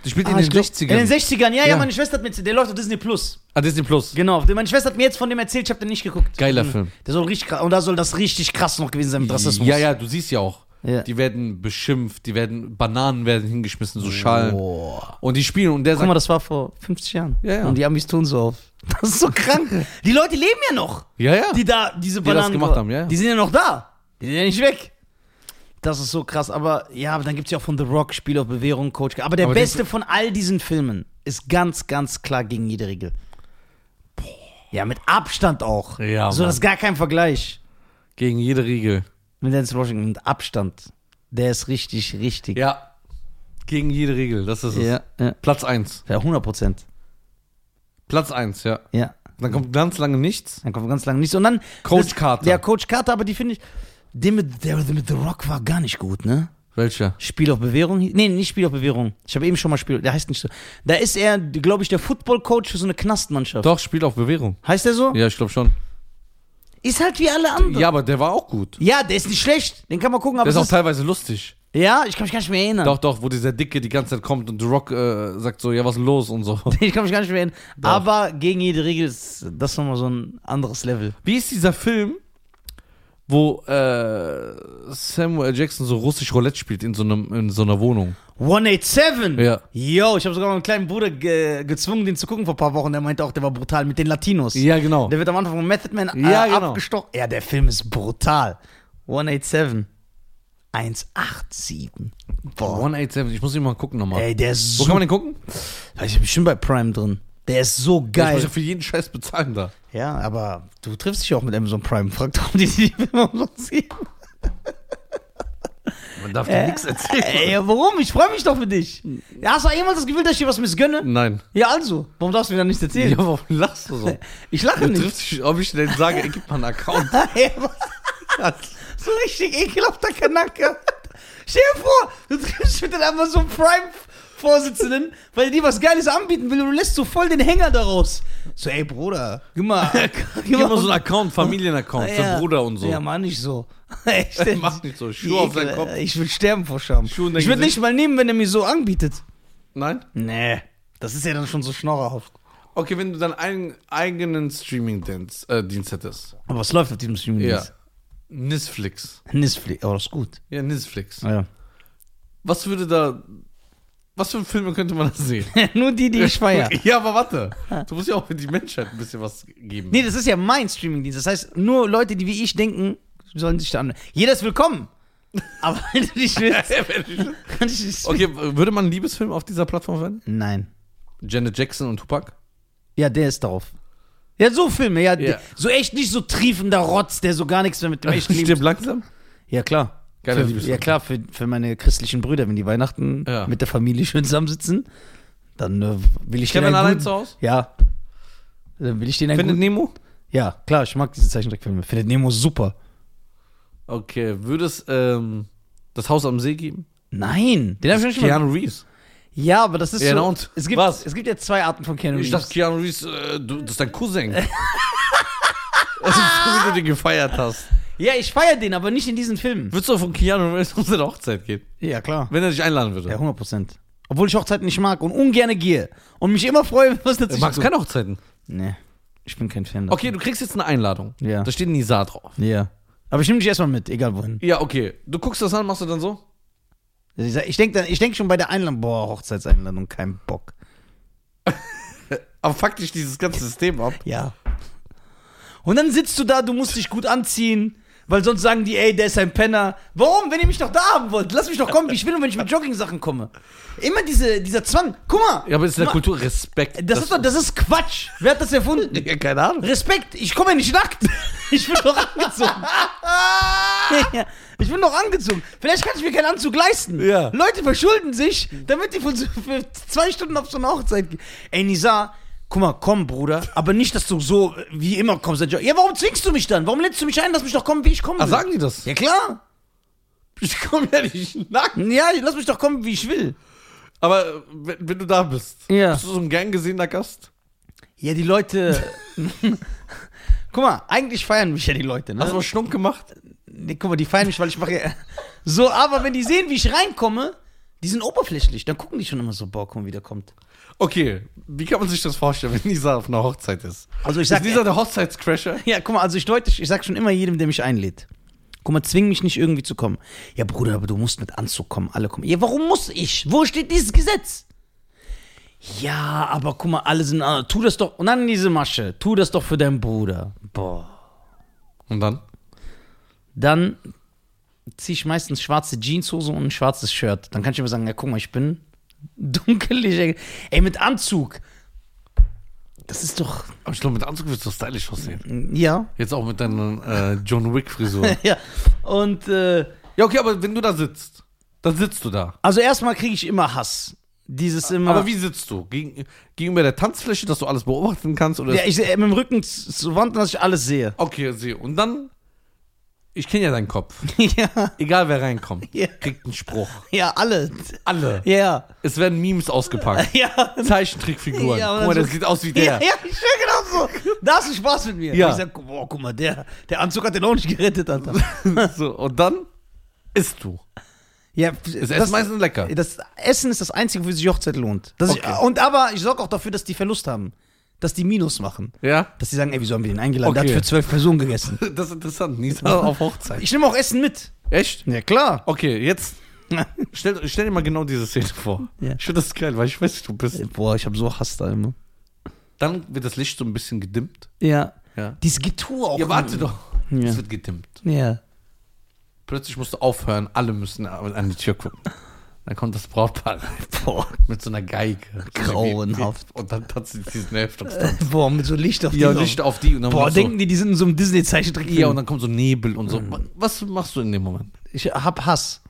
[SPEAKER 2] Die spielt
[SPEAKER 1] Ah,
[SPEAKER 2] in den
[SPEAKER 1] glaub-
[SPEAKER 2] 60ern.
[SPEAKER 1] In den 60ern, ja, ja,
[SPEAKER 2] Ja.
[SPEAKER 1] meine Schwester hat mir, der läuft auf Disney Plus.
[SPEAKER 2] ah, Disney Plus.
[SPEAKER 1] Genau, meine Schwester hat mir jetzt von dem erzählt, ich habe den nicht geguckt.
[SPEAKER 2] Geiler
[SPEAKER 1] Mhm.
[SPEAKER 2] Film.
[SPEAKER 1] Der soll richtig krass, und da soll das richtig krass noch gewesen sein mit Rassismus.
[SPEAKER 2] Ja, ja, du siehst ja auch.
[SPEAKER 1] Ja.
[SPEAKER 2] Die werden beschimpft, die werden, Bananen werden hingeschmissen, so Schalen.
[SPEAKER 1] Boah.
[SPEAKER 2] Und die spielen und der
[SPEAKER 1] Guck mal,
[SPEAKER 2] sagt,
[SPEAKER 1] das war vor 50 Jahren.
[SPEAKER 2] Ja, ja.
[SPEAKER 1] Und die Amis tun so auf. Das ist so krank. Die Leute leben ja noch.
[SPEAKER 2] ja, ja.
[SPEAKER 1] Die da, diese
[SPEAKER 2] das
[SPEAKER 1] Bananen.
[SPEAKER 2] gemacht haben, ja.
[SPEAKER 1] Die sind ja noch da. Die sind ja nicht weg. Das ist so krass. Aber ja, aber dann gibt es ja auch von The Rock Spiel auf Bewährung, Coach. Aber der
[SPEAKER 2] Aber
[SPEAKER 1] beste von all diesen Filmen ist ganz, ganz klar gegen jede Regel. Ja, mit Abstand auch.
[SPEAKER 2] Ja,
[SPEAKER 1] so,
[SPEAKER 2] Mann.
[SPEAKER 1] das ist gar kein Vergleich.
[SPEAKER 2] Gegen jede Regel.
[SPEAKER 1] Mit Denzel Washington mit Abstand. Der ist richtig, richtig.
[SPEAKER 2] Ja. Gegen jede Regel, das ist es.
[SPEAKER 1] ja, ja.
[SPEAKER 2] Platz 1.
[SPEAKER 1] Ja, 100 Prozent.
[SPEAKER 2] Platz 1, ja.
[SPEAKER 1] Ja.
[SPEAKER 2] Dann kommt ganz lange nichts.
[SPEAKER 1] Dann kommt ganz lange nichts. Und dann.
[SPEAKER 2] Coach Carter.
[SPEAKER 1] Ja, Coach Carter, aber die finde ich. Der mit, der mit The Rock war gar nicht gut, ne?
[SPEAKER 2] Welcher?
[SPEAKER 1] Spiel auf Bewährung? Nee, nicht Spiel auf Bewährung. Ich habe eben schon mal Spiel. Der heißt nicht so. Da ist er, glaube ich, der Football-Coach für so eine Knastmannschaft.
[SPEAKER 2] Doch, Spiel auf Bewährung.
[SPEAKER 1] Heißt der so?
[SPEAKER 2] Ja, ich glaube schon.
[SPEAKER 1] Ist halt wie alle anderen.
[SPEAKER 2] Ja, aber der war auch gut.
[SPEAKER 1] Ja, der ist nicht schlecht. Den kann man gucken, aber
[SPEAKER 2] Der ist auch teilweise lustig.
[SPEAKER 1] Ja, ich kann mich gar nicht mehr erinnern.
[SPEAKER 2] Doch, doch, wo dieser Dicke die ganze Zeit kommt und The Rock äh, sagt so, ja, was ist los und so.
[SPEAKER 1] Ich kann mich gar nicht mehr erinnern. Aber gegen jede Regel ist das nochmal so ein anderes Level.
[SPEAKER 2] Wie ist dieser Film, wo äh, Samuel Jackson so russisch Roulette spielt in so, einem, in so einer Wohnung?
[SPEAKER 1] 187?
[SPEAKER 2] Ja.
[SPEAKER 1] Yo, ich habe sogar meinen kleinen Bruder ge gezwungen, den zu gucken vor ein paar Wochen. Der meinte auch, der war brutal mit den Latinos.
[SPEAKER 2] Ja, genau.
[SPEAKER 1] Der wird am Anfang von Method Man äh,
[SPEAKER 2] Ja, genau.
[SPEAKER 1] abgestochen. Ja, der Film ist brutal. 187. 187. Boah.
[SPEAKER 2] 187, ich muss ihn mal gucken nochmal.
[SPEAKER 1] Ey, der ist
[SPEAKER 2] Wo
[SPEAKER 1] so.
[SPEAKER 2] kann man den gucken?
[SPEAKER 1] ich bin bestimmt bei Prime drin. Der ist so
[SPEAKER 2] Ja, ich
[SPEAKER 1] geil.
[SPEAKER 2] muss ja für jeden Scheiß bezahlen da.
[SPEAKER 1] Ja, aber du triffst dich auch mit Amazon Prime. Frag doch, ob die die Filme umsonst geben.
[SPEAKER 2] Man darf dir nichts erzählen.
[SPEAKER 1] Ey, ja, warum? Ich freue mich doch für dich. Ja, hast du jemals das Gefühl, dass ich dir was missgönne?
[SPEAKER 2] Nein.
[SPEAKER 1] Ja, also. Warum darfst du mir dann nichts erzählen?
[SPEAKER 2] Ja, warum lachst du so?
[SPEAKER 1] Ich lache
[SPEAKER 2] Du
[SPEAKER 1] nicht.
[SPEAKER 2] triffst dich, ob ich denn sage, ey, gib mal einen Account.
[SPEAKER 1] So richtig ekelhafter Kanacke. Stell dir vor, du triffst dich mit den Amazon Prime-Vorsitzenden, weil die was Geiles anbieten will und du lässt so voll den Hänger daraus. So, ey, Bruder, gib mal.
[SPEAKER 2] Gib mal so einen Account, Familienaccount
[SPEAKER 1] Ja.
[SPEAKER 2] für Bruder und so.
[SPEAKER 1] Ja, mach nicht so. Echt?
[SPEAKER 2] Mach nicht so. Schuhe auf seinen
[SPEAKER 1] Ekel,
[SPEAKER 2] Kopf.
[SPEAKER 1] Ich will sterben vor Scham. Ich würde nicht mal nehmen, wenn er mir so anbietet.
[SPEAKER 2] Nein?
[SPEAKER 1] Nee. Das ist ja dann schon so schnorrerhaft.
[SPEAKER 2] Okay, wenn du deinen eigen, eigenen Streaming-Dienst äh, hättest.
[SPEAKER 1] Aber was läuft auf diesem Streaming?
[SPEAKER 2] Ja. Netflix.
[SPEAKER 1] Nisfli. Oh, das ist gut.
[SPEAKER 2] Ja, Netflix.
[SPEAKER 1] Ja.
[SPEAKER 2] Was würde da. Was für Filme könnte man da sehen?
[SPEAKER 1] Nur die, die ich feiere.
[SPEAKER 2] Ja, aber warte. Du musst ja auch für die Menschheit ein bisschen was geben.
[SPEAKER 1] Nee, das ist ja mein Streamingdienst. Das heißt, nur Leute, die wie ich denken, sollen sich da an. Jeder ist willkommen. Aber wenn du nicht willst, kann ich nicht.
[SPEAKER 2] Okay, würde man einen Liebesfilm auf dieser Plattform verwenden?
[SPEAKER 1] Nein.
[SPEAKER 2] Janet Jackson und Tupac?
[SPEAKER 1] Ja, der ist drauf. Ja, so Filme, ja.
[SPEAKER 2] Ja.
[SPEAKER 1] So echt nicht so triefender Rotz, der so gar nichts mehr mit dem echten Leben.
[SPEAKER 2] Langsam?
[SPEAKER 1] Ja, klar.
[SPEAKER 2] Geiler
[SPEAKER 1] für,
[SPEAKER 2] Liebesfilm.
[SPEAKER 1] Ja, klar, für, für meine christlichen Brüder, wenn die Weihnachten
[SPEAKER 2] Ja.
[SPEAKER 1] mit der Familie schön zusammensitzen, dann äh, will ich
[SPEAKER 2] Kevin
[SPEAKER 1] denen einen
[SPEAKER 2] allein
[SPEAKER 1] guten-
[SPEAKER 2] zu Hause?
[SPEAKER 1] Ja. Dann will ich den einen
[SPEAKER 2] Findet
[SPEAKER 1] guten,
[SPEAKER 2] Nemo?
[SPEAKER 1] Ja, klar, ich mag diese Zeichentrickfilme. Findet Nemo super.
[SPEAKER 2] Okay, würde es ähm, das Haus am See geben?
[SPEAKER 1] Nein, den habe ich noch nicht mal.
[SPEAKER 2] Keanu Reeves.
[SPEAKER 1] Ja, aber das ist
[SPEAKER 2] Ja,
[SPEAKER 1] so.
[SPEAKER 2] na und?
[SPEAKER 1] Es gibt,
[SPEAKER 2] Was?
[SPEAKER 1] es gibt ja zwei Arten von Keanu
[SPEAKER 2] Ich
[SPEAKER 1] Reeves.
[SPEAKER 2] dachte, Keanu Reeves, äh, du, das ist dein Cousin. also, wie du den gefeiert hast.
[SPEAKER 1] Ja, ich feiere den, aber nicht in diesen Filmen.
[SPEAKER 2] Würdest du von Keanu Reeves auf seine Hochzeit gehen?
[SPEAKER 1] Ja, klar.
[SPEAKER 2] Wenn er dich einladen würde?
[SPEAKER 1] Ja, 100 Prozent. Obwohl ich Hochzeiten nicht mag und ungerne gehe. Und mich immer freue, was
[SPEAKER 2] Du
[SPEAKER 1] dazwischen
[SPEAKER 2] magst keine Hochzeiten.
[SPEAKER 1] Nee, ich bin kein Fan. davon.
[SPEAKER 2] Okay, du kriegst jetzt eine Einladung.
[SPEAKER 1] Ja.
[SPEAKER 2] Da steht Nisa drauf.
[SPEAKER 1] Ja. Aber ich nehme dich erstmal mit, egal wohin.
[SPEAKER 2] Ja, okay. Du guckst das an, machst du dann so?
[SPEAKER 1] Ich, sag- ich denke denk schon bei der Einladung, boah, Hochzeitseinladung, kein Bock.
[SPEAKER 2] Aber fuck dich dieses ganze System ab.
[SPEAKER 1] Ja. Und dann sitzt du da, du musst dich gut anziehen, weil sonst sagen die, ey, der ist ein Penner. Warum, wenn ihr mich doch da haben wollt? Lass mich doch kommen, wie ich will und wenn ich mit Jogging-Sachen komme. Immer diese, dieser Zwang. Guck mal.
[SPEAKER 2] Ja, aber es ist in der Kultur Respekt.
[SPEAKER 1] Das, ist doch, das ist Quatsch. Wer hat das erfunden?
[SPEAKER 2] Ja, keine Ahnung.
[SPEAKER 1] Respekt, ich komme ja nicht nackt. Ich bin doch angezogen. Ja, ich bin doch angezogen. Vielleicht kann ich mir keinen Anzug leisten.
[SPEAKER 2] Ja.
[SPEAKER 1] Leute verschulden sich, damit die von so, für zwei Stunden auf so eine Hochzeit gehen. Ey, Nisa, guck mal, komm, Bruder. Aber nicht, dass du so äh, wie immer kommst. Ja, warum zwingst du mich dann? Warum lädst du mich ein? Lass mich doch kommen, wie ich komme.
[SPEAKER 2] Ah, sagen die das?
[SPEAKER 1] Ja, klar.
[SPEAKER 2] Ich komme ja nicht nackt.
[SPEAKER 1] Ja, lass mich doch kommen, wie ich will.
[SPEAKER 2] Aber äh, wenn, wenn du da bist,
[SPEAKER 1] Ja.
[SPEAKER 2] bist du so ein gern gesehener Gast?
[SPEAKER 1] Ja, die Leute. guck mal, eigentlich feiern mich ja die Leute, ne?
[SPEAKER 2] Hast du mal Schnunk gemacht?
[SPEAKER 1] Nee, guck mal, die feiern mich, weil ich mache ja. So, aber wenn die sehen, wie ich reinkomme, die sind oberflächlich. Dann gucken die schon immer so, boah, mal, wie der kommt.
[SPEAKER 2] Okay, wie kann man sich das vorstellen, wenn Nisa auf einer Hochzeit ist?
[SPEAKER 1] Also ich
[SPEAKER 2] Ist
[SPEAKER 1] sag,
[SPEAKER 2] Nisa der Hochzeitscrasher?
[SPEAKER 1] ja, guck mal, also ich deute, ich sag schon immer jedem, der mich einlädt. Guck mal, zwing mich nicht irgendwie zu kommen. Ja, Bruder, aber du musst mit Anzug kommen, alle kommen. Ja, warum muss ich? Wo steht dieses Gesetz? Ja, aber guck mal, alle sind, ah, tu das doch, und dann diese Masche, tu das doch für deinen Bruder. Boah.
[SPEAKER 2] Und dann?
[SPEAKER 1] Dann ziehe ich meistens schwarze Jeanshose und ein schwarzes Shirt. Dann kann ich immer sagen, ja, guck mal, ich bin dunkelig. Ey, mit Anzug. Das ist doch,
[SPEAKER 2] Aber ich glaube, mit Anzug wirst du stylisch aussehen.
[SPEAKER 1] ja.
[SPEAKER 2] Jetzt auch mit deiner äh, John Wick-Frisur.
[SPEAKER 1] ja. Und, äh,
[SPEAKER 2] ja, okay, aber wenn du da sitzt, dann sitzt du da.
[SPEAKER 1] also erstmal kriege ich immer Hass. Dieses immer.
[SPEAKER 2] Aber wie sitzt du? Gegen, gegenüber der Tanzfläche, dass du alles beobachten kannst? Oder
[SPEAKER 1] Ja, ich äh, mit dem Rücken zur Wand, dass ich alles sehe.
[SPEAKER 2] okay, sehe. Und dann, ich kenne ja deinen Kopf.
[SPEAKER 1] ja,
[SPEAKER 2] Egal wer reinkommt,
[SPEAKER 1] Ja.
[SPEAKER 2] kriegt einen Spruch.
[SPEAKER 1] ja, alle.
[SPEAKER 2] Alle.
[SPEAKER 1] Ja.
[SPEAKER 2] Es werden Memes ausgepackt.
[SPEAKER 1] Ja.
[SPEAKER 2] Zeichentrickfiguren.
[SPEAKER 1] Ja,
[SPEAKER 2] Guck mal, der
[SPEAKER 1] so-
[SPEAKER 2] sieht aus wie der.
[SPEAKER 1] ja, ich schwör genau so. Da hast du Spaß mit mir.
[SPEAKER 2] Ja.
[SPEAKER 1] Ich sag, boah, guck mal, der, der Anzug hat den auch nicht gerettet, Alter.
[SPEAKER 2] so, und dann isst du.
[SPEAKER 1] Ja,
[SPEAKER 2] Das Essen meistens lecker.
[SPEAKER 1] Das Essen ist das Einzige, wofür sich Hochzeit lohnt. Das
[SPEAKER 2] Okay.
[SPEAKER 1] ich, und aber ich sorge auch dafür, dass die Verlust haben. Dass die Minus machen.
[SPEAKER 2] Ja?
[SPEAKER 1] Dass die sagen, ey, wieso haben wir den eingeladen? Der
[SPEAKER 2] Okay.
[SPEAKER 1] hat für zwölf Personen gegessen.
[SPEAKER 2] Das ist interessant. Nisa auf Hochzeit.
[SPEAKER 1] Ich nehme auch Essen mit.
[SPEAKER 2] Echt?
[SPEAKER 1] Ja, klar.
[SPEAKER 2] Okay, jetzt stell, stell dir mal genau diese Szene vor.
[SPEAKER 1] Ja.
[SPEAKER 2] Ich finde das geil, weil ich weiß, wie du bist.
[SPEAKER 1] Boah, ich habe so Hass da immer.
[SPEAKER 2] Dann wird das Licht so ein bisschen gedimmt.
[SPEAKER 1] Ja.
[SPEAKER 2] Ja.
[SPEAKER 1] Dieses Getue auch.
[SPEAKER 2] Ja, warte doch.
[SPEAKER 1] Ja.
[SPEAKER 2] Es wird gedimmt.
[SPEAKER 1] Ja.
[SPEAKER 2] Plötzlich musst du aufhören, alle müssen an die Tür gucken. Dann kommt das Brautpaar rein.
[SPEAKER 1] Boah.
[SPEAKER 2] Mit so einer Geige.
[SPEAKER 1] Grauenhaft.
[SPEAKER 2] Und dann tanzt sie diesen Hälfte.
[SPEAKER 1] Boah, mit so Licht auf
[SPEAKER 2] Ja,
[SPEAKER 1] die
[SPEAKER 2] Licht auf die. Und dann
[SPEAKER 1] Boah, denken die, die sind in so einem Disney-Zeichentrick.
[SPEAKER 2] Ja, und dann kommt so Nebel und so. Was machst du in dem Moment?
[SPEAKER 1] Ich hab Hass.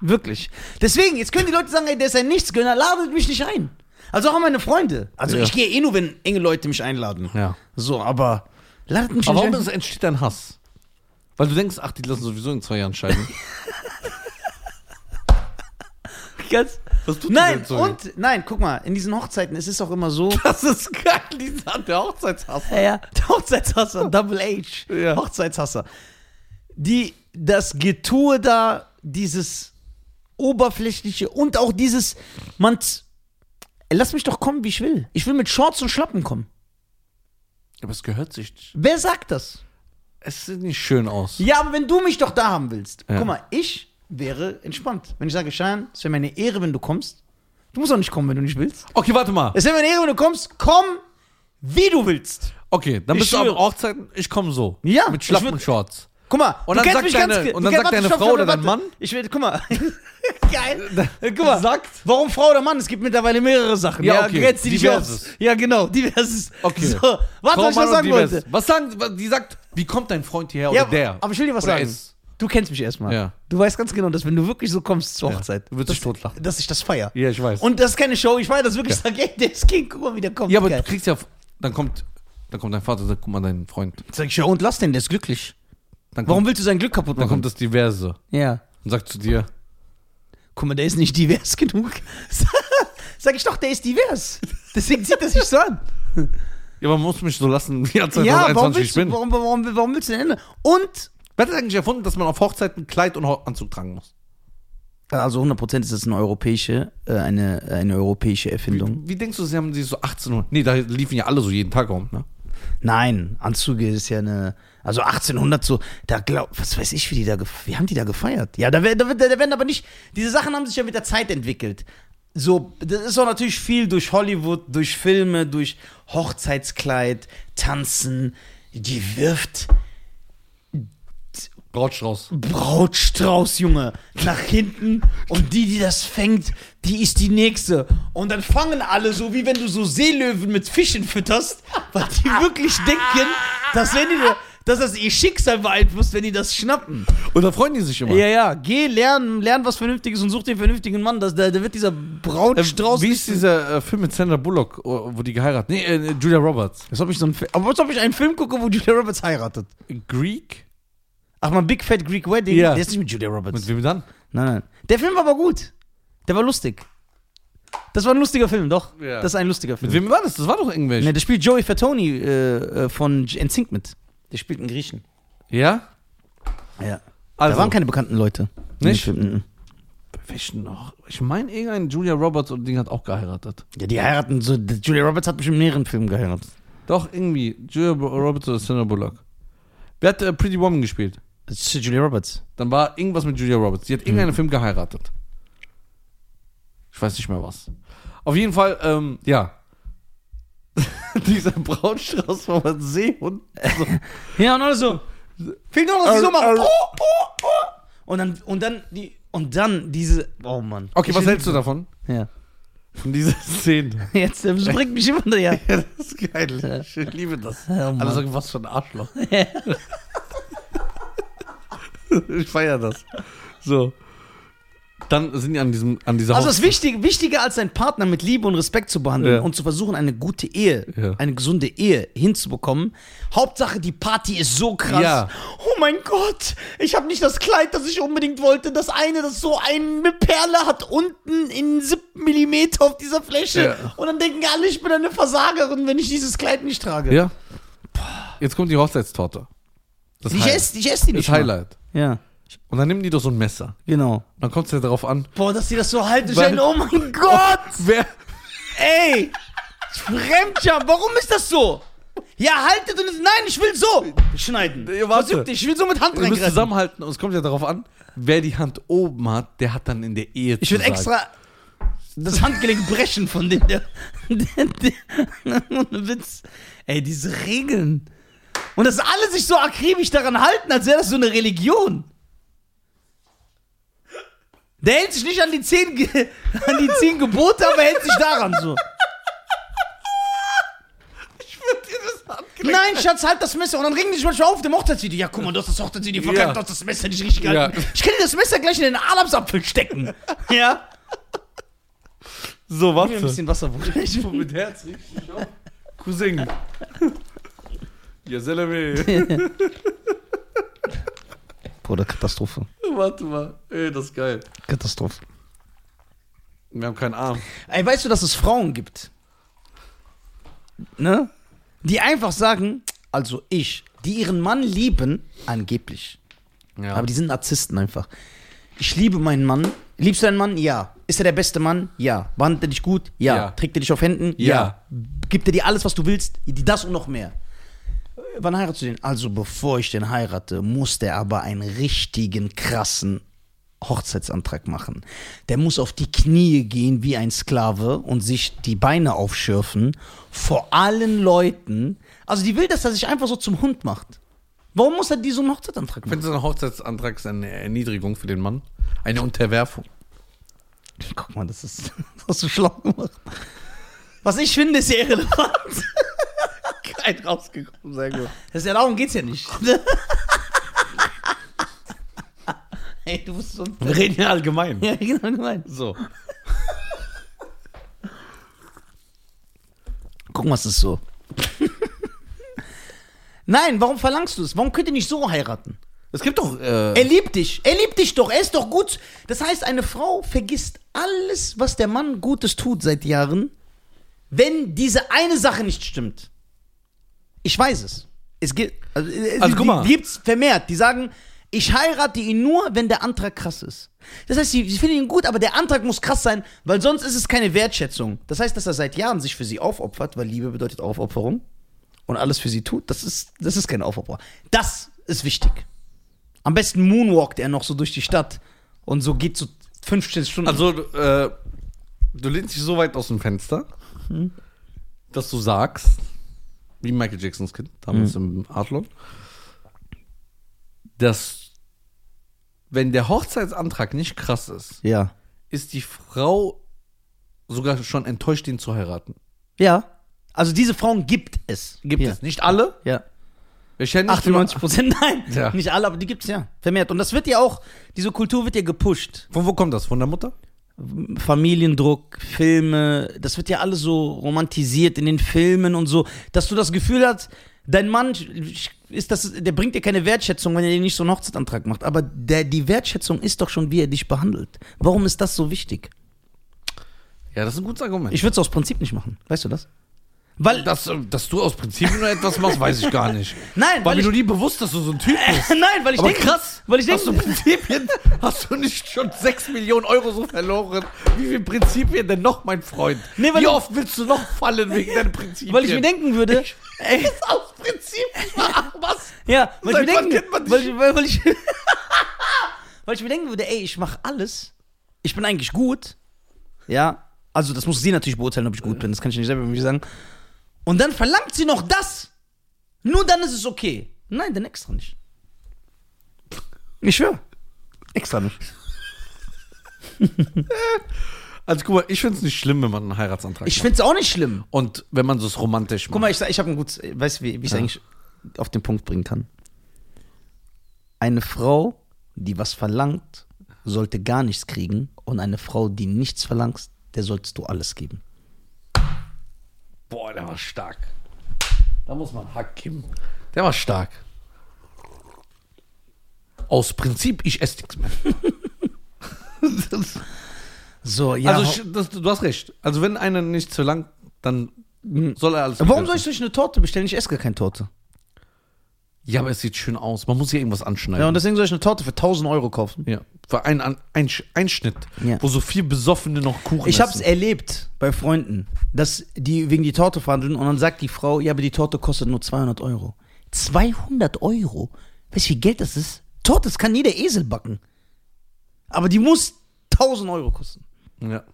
[SPEAKER 1] Wirklich. Deswegen, jetzt können die Leute sagen, ey, der ist ein Nichtsgönner, ladet mich nicht ein. Also auch meine Freunde. Also
[SPEAKER 2] Ja.
[SPEAKER 1] ich gehe eh nur, wenn enge Leute mich einladen.
[SPEAKER 2] Ja.
[SPEAKER 1] So, aber ladet mich
[SPEAKER 2] Aber
[SPEAKER 1] nicht
[SPEAKER 2] warum
[SPEAKER 1] ein.
[SPEAKER 2] ist- entsteht dein Hass? Weil du denkst, ach, die lassen sowieso in zwei Jahren scheiden.
[SPEAKER 1] Ganz-
[SPEAKER 2] Was tut
[SPEAKER 1] Nein,
[SPEAKER 2] denn
[SPEAKER 1] und, nein, guck mal, in diesen Hochzeiten, es ist auch immer so.
[SPEAKER 2] Das ist geil, Lisa, der Hochzeitshass.
[SPEAKER 1] Ja, ja, der Hochzeitshasser, Double H.
[SPEAKER 2] Ja.
[SPEAKER 1] Hochzeitshasser. die, das Getue da, dieses oberflächliche und auch dieses, man, lass mich doch kommen, wie ich will. Ich will mit Shorts und Schlappen kommen.
[SPEAKER 2] Aber es gehört sich.
[SPEAKER 1] Wer sagt das?
[SPEAKER 2] Es sieht nicht schön aus.
[SPEAKER 1] Ja, aber wenn du mich doch da haben willst.
[SPEAKER 2] Ja.
[SPEAKER 1] Guck mal, ich wäre entspannt. Wenn ich sage, Schein, es wäre meine Ehre, wenn du kommst. Du musst auch nicht kommen, wenn du nicht willst.
[SPEAKER 2] Okay, warte mal.
[SPEAKER 1] Es wäre meine Ehre, wenn du kommst. Komm, wie du willst.
[SPEAKER 2] Okay, dann
[SPEAKER 1] Ich
[SPEAKER 2] bist du auf
[SPEAKER 1] schwöre.
[SPEAKER 2] Hochzeiten, ich komme so.
[SPEAKER 1] Ja,
[SPEAKER 2] Mit Schlappen und Shorts.
[SPEAKER 1] Guck mal,
[SPEAKER 2] Und dann sagt deine- und dann sagt deine Frau oder dein. Mann?
[SPEAKER 1] Ich will, guck mal. Geil. Guck mal. Sagt. Warum Frau oder Mann? Es gibt mittlerweile mehrere Sachen.
[SPEAKER 2] Ja,
[SPEAKER 1] Ja,
[SPEAKER 2] okay.
[SPEAKER 1] grätst die nicht
[SPEAKER 2] Diverses.
[SPEAKER 1] aus. Ja, genau, diverses.
[SPEAKER 2] Okay.
[SPEAKER 1] So, warte, was ich
[SPEAKER 2] Mann
[SPEAKER 1] sagen wollte.
[SPEAKER 2] Was sagen, die sagt, wie kommt dein Freund hierher
[SPEAKER 1] Ja,
[SPEAKER 2] oder der?
[SPEAKER 1] aber ich will dir was
[SPEAKER 2] Oder
[SPEAKER 1] sagen.
[SPEAKER 2] es.
[SPEAKER 1] Du kennst mich erstmal.
[SPEAKER 2] Ja.
[SPEAKER 1] Du weißt ganz genau, dass wenn du wirklich so kommst zur
[SPEAKER 2] Ja.
[SPEAKER 1] Hochzeit,
[SPEAKER 2] Du würdest dich totlachen.
[SPEAKER 1] dass ich das feier.
[SPEAKER 2] Ja, ich weiß.
[SPEAKER 1] Und das ist keine Show, ich feier das wirklich. Ich sag, ey, der ist King, guck mal, wie der kommt.
[SPEAKER 2] ja, aber
[SPEAKER 1] Geil.
[SPEAKER 2] du kriegst ja, dann kommt, dann kommt dein Vater und sagt, guck mal, dein Freund.
[SPEAKER 1] Sag ich, ja, und lass den, der ist glücklich.
[SPEAKER 2] Dann
[SPEAKER 1] Warum
[SPEAKER 2] kommt,
[SPEAKER 1] willst du sein Glück kaputt
[SPEAKER 2] dann
[SPEAKER 1] machen?
[SPEAKER 2] kommt das Diverse
[SPEAKER 1] ja.
[SPEAKER 2] und sagt zu dir,
[SPEAKER 1] Guck mal, der ist nicht divers genug. Sag ich doch, der ist divers. Deswegen zieht er sich so an.
[SPEAKER 2] ja, man muss mich so lassen, wie als
[SPEAKER 1] Ja, warum
[SPEAKER 2] 2021 ich
[SPEAKER 1] willst, du,
[SPEAKER 2] bin.
[SPEAKER 1] warum, warum, warum willst du denn ändern? Und,
[SPEAKER 2] Wer hat eigentlich erfunden, dass man auf Hochzeiten Kleid und Anzug tragen muss?
[SPEAKER 1] also 100% ist das eine europäische, äh, eine, eine europäische Erfindung.
[SPEAKER 2] Wie denkst du, sie haben die so 1800? Nee, da liefen ja alle so jeden Tag rum, ne?
[SPEAKER 1] Nein, Anzüge ist ja eine, also 1800 so, da glaub, was weiß ich, wie die da, wie haben die da gefeiert? Ja, da, da, wird- da werden aber nicht, diese Sachen haben sich ja mit der Zeit entwickelt. So, das ist auch natürlich viel durch Hollywood, durch Filme, durch Hochzeitskleid, Tanzen, die wirft
[SPEAKER 2] Brautstrauß.
[SPEAKER 1] Brautstrauß, Junge, nach hinten und die, die das fängt, die ist die nächste. Und dann fangen alle so, wie wenn du so Seelöwen mit Fischen fütterst, weil die wirklich denken, dass wenn die, dass das ihr Schicksal beeinflusst, wenn die das schnappen.
[SPEAKER 2] Und da freuen die sich immer.
[SPEAKER 1] Ja, ja, geh, lern, lern was Vernünftiges und such einen vernünftigen Mann. Das, da, da wird dieser
[SPEAKER 2] Äh,
[SPEAKER 1] Brautstrauß.
[SPEAKER 2] Wie ist dieser äh, Film mit Sandra Bullock, oh, wo die geheiratet? Nee, äh, Julia Roberts.
[SPEAKER 1] Als ob ich so einen, aber als ob ich einen Film gucke, wo Julia Roberts heiratet.
[SPEAKER 2] Greek?
[SPEAKER 1] Ach man, Big Fat Greek Wedding.
[SPEAKER 2] Ja.
[SPEAKER 1] Der ist nicht mit Julia Roberts.
[SPEAKER 2] Mit wem dann?
[SPEAKER 1] Nein, nein. Der Film war aber gut. Der war lustig. Das war ein lustiger Film, doch.
[SPEAKER 2] Ja.
[SPEAKER 1] Das ist ein lustiger Film.
[SPEAKER 2] Mit wem war das? Das war doch irgendwelche.
[SPEAKER 1] Ne, der spielt Joey Fatoni äh, äh, von NSYNC mit. Der spielt einen Griechen.
[SPEAKER 2] Ja?
[SPEAKER 1] Ja.
[SPEAKER 2] Also,
[SPEAKER 1] da waren keine bekannten Leute. in
[SPEAKER 2] Nicht?
[SPEAKER 1] Film. Mhm.
[SPEAKER 2] welchen noch? Ich meine, irgendein Julia Roberts und Ding hat auch geheiratet.
[SPEAKER 1] Ja, die heiraten so. die- Julia Roberts hat bestimmt in mehreren Filmen geheiratet.
[SPEAKER 2] Doch, irgendwie. Julia Roberts oder Sandra Bullock. Wer hat äh, Pretty Woman gespielt?
[SPEAKER 1] Das ist Julia Roberts.
[SPEAKER 2] Dann war irgendwas mit Julia Roberts. Die hat irgendeinen Film geheiratet. Ich weiß nicht mehr was. Auf jeden Fall, ähm, ja. Dieser Brautstrauß von einem Seehund. So.
[SPEAKER 1] Ja, und alles so. Fehlt nur, dass sie so machen. Oh, oh, oh. Und dann, und dann, die, und dann diese. Oh Mann.
[SPEAKER 2] Okay,
[SPEAKER 1] Ich
[SPEAKER 2] was
[SPEAKER 1] will-
[SPEAKER 2] hältst du davon?
[SPEAKER 1] Ja.
[SPEAKER 2] Von dieser Szene.
[SPEAKER 1] Jetzt, das bringt mich immer da, ja.
[SPEAKER 2] Ja, das ist geil. Ich liebe das.
[SPEAKER 1] Oh Mann.
[SPEAKER 2] Alle sagen, was für ein Arschloch. ich feiere das. So. Dann sind die an, diesem, an dieser
[SPEAKER 1] Also das
[SPEAKER 2] Hochzeit-
[SPEAKER 1] Wichtige, wichtiger als seinen Partner mit Liebe und Respekt zu behandeln
[SPEAKER 2] Ja.
[SPEAKER 1] und zu versuchen, eine gute Ehe,
[SPEAKER 2] Ja.
[SPEAKER 1] eine gesunde Ehe hinzubekommen. Hauptsache, die Party ist so krass.
[SPEAKER 2] Ja.
[SPEAKER 1] Oh mein Gott, ich habe nicht das Kleid, das ich unbedingt wollte. Das eine, das so eine Perle hat unten in 7 Millimeter auf dieser Fläche.
[SPEAKER 2] Ja.
[SPEAKER 1] Und dann denken alle, ich bin eine Versagerin, wenn ich dieses Kleid nicht trage.
[SPEAKER 2] Ja. Jetzt kommt die Hochzeitstorte. Das,
[SPEAKER 1] Ich
[SPEAKER 2] Highlight.
[SPEAKER 1] esse ich ess die nicht
[SPEAKER 2] das
[SPEAKER 1] mal.
[SPEAKER 2] Highlight.
[SPEAKER 1] Ja,
[SPEAKER 2] Und dann nehmen die doch so ein Messer.
[SPEAKER 1] genau.
[SPEAKER 2] Dann kommt es ja darauf an,
[SPEAKER 1] Boah, dass die das so halten.
[SPEAKER 2] Weil-
[SPEAKER 1] Oh mein Gott.
[SPEAKER 2] wer.
[SPEAKER 1] Ey! Fremdscham, warum ist das so? Ja, haltet und nein, ich will so schneiden.
[SPEAKER 2] Ja, warte.
[SPEAKER 1] Ich will so mit Hand
[SPEAKER 2] Ihr müsst
[SPEAKER 1] reingreifen.
[SPEAKER 2] zusammenhalten und es kommt ja darauf an, wer die Hand oben hat, der hat dann in der Ehe
[SPEAKER 1] Ich würde extra das Handgelenk brechen von dem, der, der, der Witz. Ey, diese Regeln. Und dass alle sich so akribisch daran halten, als wäre das so eine Religion. Der hält sich nicht an die zehn, Ge- an die zehn Gebote, aber hält sich daran so.
[SPEAKER 2] Ich würde dir das Handgelenk.
[SPEAKER 1] Nein, Schatz, halt das Messer. Und dann regen die sich manchmal auf dem Hochzeitsvideo. Ja, guck mal, du hast das Hochzeitsvideo verkackt,
[SPEAKER 2] Ja.
[SPEAKER 1] du hast das Messer nicht richtig gehalten.
[SPEAKER 2] Ja.
[SPEAKER 1] Ich kann dir das Messer gleich in den Adamsapfel stecken. Ja?
[SPEAKER 2] So,
[SPEAKER 1] Mir
[SPEAKER 2] warte.
[SPEAKER 1] ein bisschen Wasser
[SPEAKER 2] Ich bin mit Herz richtig auf. Cousin. Ja, Selame.
[SPEAKER 1] Bruder, Katastrophe.
[SPEAKER 2] Warte mal. Ey, das ist geil.
[SPEAKER 1] Katastrophe.
[SPEAKER 2] Wir haben keinen Arm.
[SPEAKER 1] Ey, weißt du, dass es Frauen gibt? Ne? Die einfach sagen, also ich, die ihren Mann lieben, angeblich.
[SPEAKER 2] Ja.
[SPEAKER 1] Aber die sind Narzissten einfach. Ich liebe meinen Mann. Liebst du deinen Mann? Ja. Ist er der beste Mann? Ja. Behandelt er dich gut? Ja.
[SPEAKER 2] Ja.
[SPEAKER 1] Trägt er dich auf Händen?
[SPEAKER 2] Ja.
[SPEAKER 1] Gibt er dir alles, was du willst? Das und noch mehr. Wann heiratest du den? Also, bevor ich den heirate, muss der aber einen richtigen, krassen Hochzeitsantrag machen. Der muss auf die Knie gehen wie ein Sklave und sich die Beine aufschürfen vor allen Leuten. Also, die will, dass er sich einfach so zum Hund macht. Warum muss er die so einen Hochzeitsantrag machen?
[SPEAKER 2] Findest du ein Hochzeitsantrag ist eine Erniedrigung für den Mann? Eine Unterwerfung.
[SPEAKER 1] Guck mal, das ist das hast du schlau gemacht. Was ich finde, ist irrelevant.
[SPEAKER 2] Kein rausgekommen, sehr gut.
[SPEAKER 1] Das ist ja darum geht's ja nicht. Ey, du bist so ein
[SPEAKER 2] Wir reden ja allgemein.
[SPEAKER 1] Ja, genau, gemein.
[SPEAKER 2] So.
[SPEAKER 1] Guck mal, es ist so. Nein, warum verlangst du es? Warum könnt ihr nicht so heiraten?
[SPEAKER 2] Es gibt doch. Äh,
[SPEAKER 1] Er liebt dich. Er liebt dich doch. Er ist doch gut. Das heißt, eine Frau vergisst alles, was der Mann Gutes tut seit Jahren, wenn diese eine Sache nicht stimmt. Ich weiß es. Es gibt. Also, äh,
[SPEAKER 2] Also, guck mal.
[SPEAKER 1] Die gibt's vermehrt. Die sagen, ich heirate ihn nur, wenn der Antrag krass ist. Das heißt, sie, sie finden ihn gut, aber der Antrag muss krass sein, weil sonst ist es keine Wertschätzung. Das heißt, dass er seit Jahren sich für sie aufopfert, weil Liebe bedeutet Aufopferung und alles für sie tut. Das ist, das ist keine Aufopferung. Das ist wichtig. Am besten moonwalkt er noch so durch die Stadt und so geht so 15 Stunden.
[SPEAKER 2] also, äh, du lehnst dich so weit aus dem Fenster, dass du sagst, wie Michael Jacksons Kind, damals im Adlon, dass, wenn der Hochzeitsantrag nicht krass ist,
[SPEAKER 1] ja.
[SPEAKER 2] ist die Frau sogar schon enttäuscht, ihn zu heiraten.
[SPEAKER 1] Ja. Also diese Frauen gibt es.
[SPEAKER 2] Gibt
[SPEAKER 1] ja.
[SPEAKER 2] es. Nicht alle.
[SPEAKER 1] Ja.
[SPEAKER 2] Wir kennen
[SPEAKER 1] 98 Prozent, nein.
[SPEAKER 2] Ja.
[SPEAKER 1] Nicht alle, aber die gibt es ja. Vermehrt. Und das wird ja auch, diese Kultur wird ja gepusht.
[SPEAKER 2] Von wo kommt das? Von der Mutter?
[SPEAKER 1] Familiendruck, Filme, das wird ja alles so romantisiert in den Filmen und so, dass du das Gefühl hast, dein Mann ist das, der bringt dir keine Wertschätzung, wenn er dir nicht so einen Hochzeitsantrag macht. Aber der, die Wertschätzung ist doch schon, wie er dich behandelt. Warum ist das so wichtig?
[SPEAKER 2] Ja, das ist ein gutes Argument.
[SPEAKER 1] Ich würde es aus Prinzip nicht machen. Weißt du das? Weil,
[SPEAKER 2] dass, äh, dass du aus Prinzip nur etwas machst, weiß ich gar nicht.
[SPEAKER 1] nein,
[SPEAKER 2] War
[SPEAKER 1] weil
[SPEAKER 2] mir
[SPEAKER 1] ich,
[SPEAKER 2] nur nie bewusst, dass du so ein Typ bist.
[SPEAKER 1] nein, weil ich denke,
[SPEAKER 2] krass,
[SPEAKER 1] weil ich
[SPEAKER 2] hast du
[SPEAKER 1] denke,
[SPEAKER 2] Prinzipien, hast du nicht schon 6 Millionen Euro so verloren? Wie viele Prinzipien denn noch, mein Freund?
[SPEAKER 1] Nee,
[SPEAKER 2] Wie
[SPEAKER 1] ich-
[SPEAKER 2] oft willst du noch fallen wegen deinen Prinzipien?
[SPEAKER 1] weil ich mir denken würde, ey,
[SPEAKER 2] aus Prinzip was.
[SPEAKER 1] Ja, weil ich mir denken, weil ich, weil, weil ich, weil ich mir denken würde, ey, ich mache alles. Ich bin eigentlich gut. Ja, also das muss sie natürlich beurteilen, ob ich gut bin. Das kann ich nicht selber irgendwie sagen. Und dann verlangt sie noch das. Nur dann ist es okay. Nein, dann extra nicht. Ich schwöre. Extra nicht.
[SPEAKER 2] Also guck mal, ich finde es nicht schlimm, wenn man einen Heiratsantrag
[SPEAKER 1] Ich
[SPEAKER 2] macht.
[SPEAKER 1] finde es auch nicht schlimm.
[SPEAKER 2] Und wenn man so es romantisch macht.
[SPEAKER 1] Guck mal, ich, ich habe ein gutes, weißt du, wie, wie ich es
[SPEAKER 2] Ja.
[SPEAKER 1] eigentlich auf den Punkt bringen kann? Eine Frau, die was verlangt, sollte gar nichts kriegen. Und eine Frau, die nichts verlangt, der solltest du alles geben.
[SPEAKER 2] Boah, der war stark. Da muss man Hack geben. Der war stark. Aus Prinzip, ich esse nichts mehr. Das-
[SPEAKER 1] So, ja.
[SPEAKER 2] also, ich, das, du hast recht. Also, wenn einer nicht zu lang, dann soll er alles.
[SPEAKER 1] Warum soll ich euch eine Torte bestellen? Ich esse gar keine Torte.
[SPEAKER 2] Ja, aber es sieht schön aus. Man muss hier irgendwas anschneiden.
[SPEAKER 1] Ja, und deswegen soll ich eine Torte für 1000 Euro kaufen.
[SPEAKER 2] Ja, für einen An- ein, Einschnitt,
[SPEAKER 1] Ja.
[SPEAKER 2] wo so vier Besoffene noch Kuchen
[SPEAKER 1] Ich habe es
[SPEAKER 2] essen.
[SPEAKER 1] erlebt bei Freunden, dass die wegen die Torte verhandeln und dann sagt die Frau, ja, aber die Torte kostet nur 200 Euro. 200 Euro? Weißt du, wie viel Geld das ist? Torte, das kann jeder Esel backen. Aber die muss 1000 Euro kosten.
[SPEAKER 2] Ja.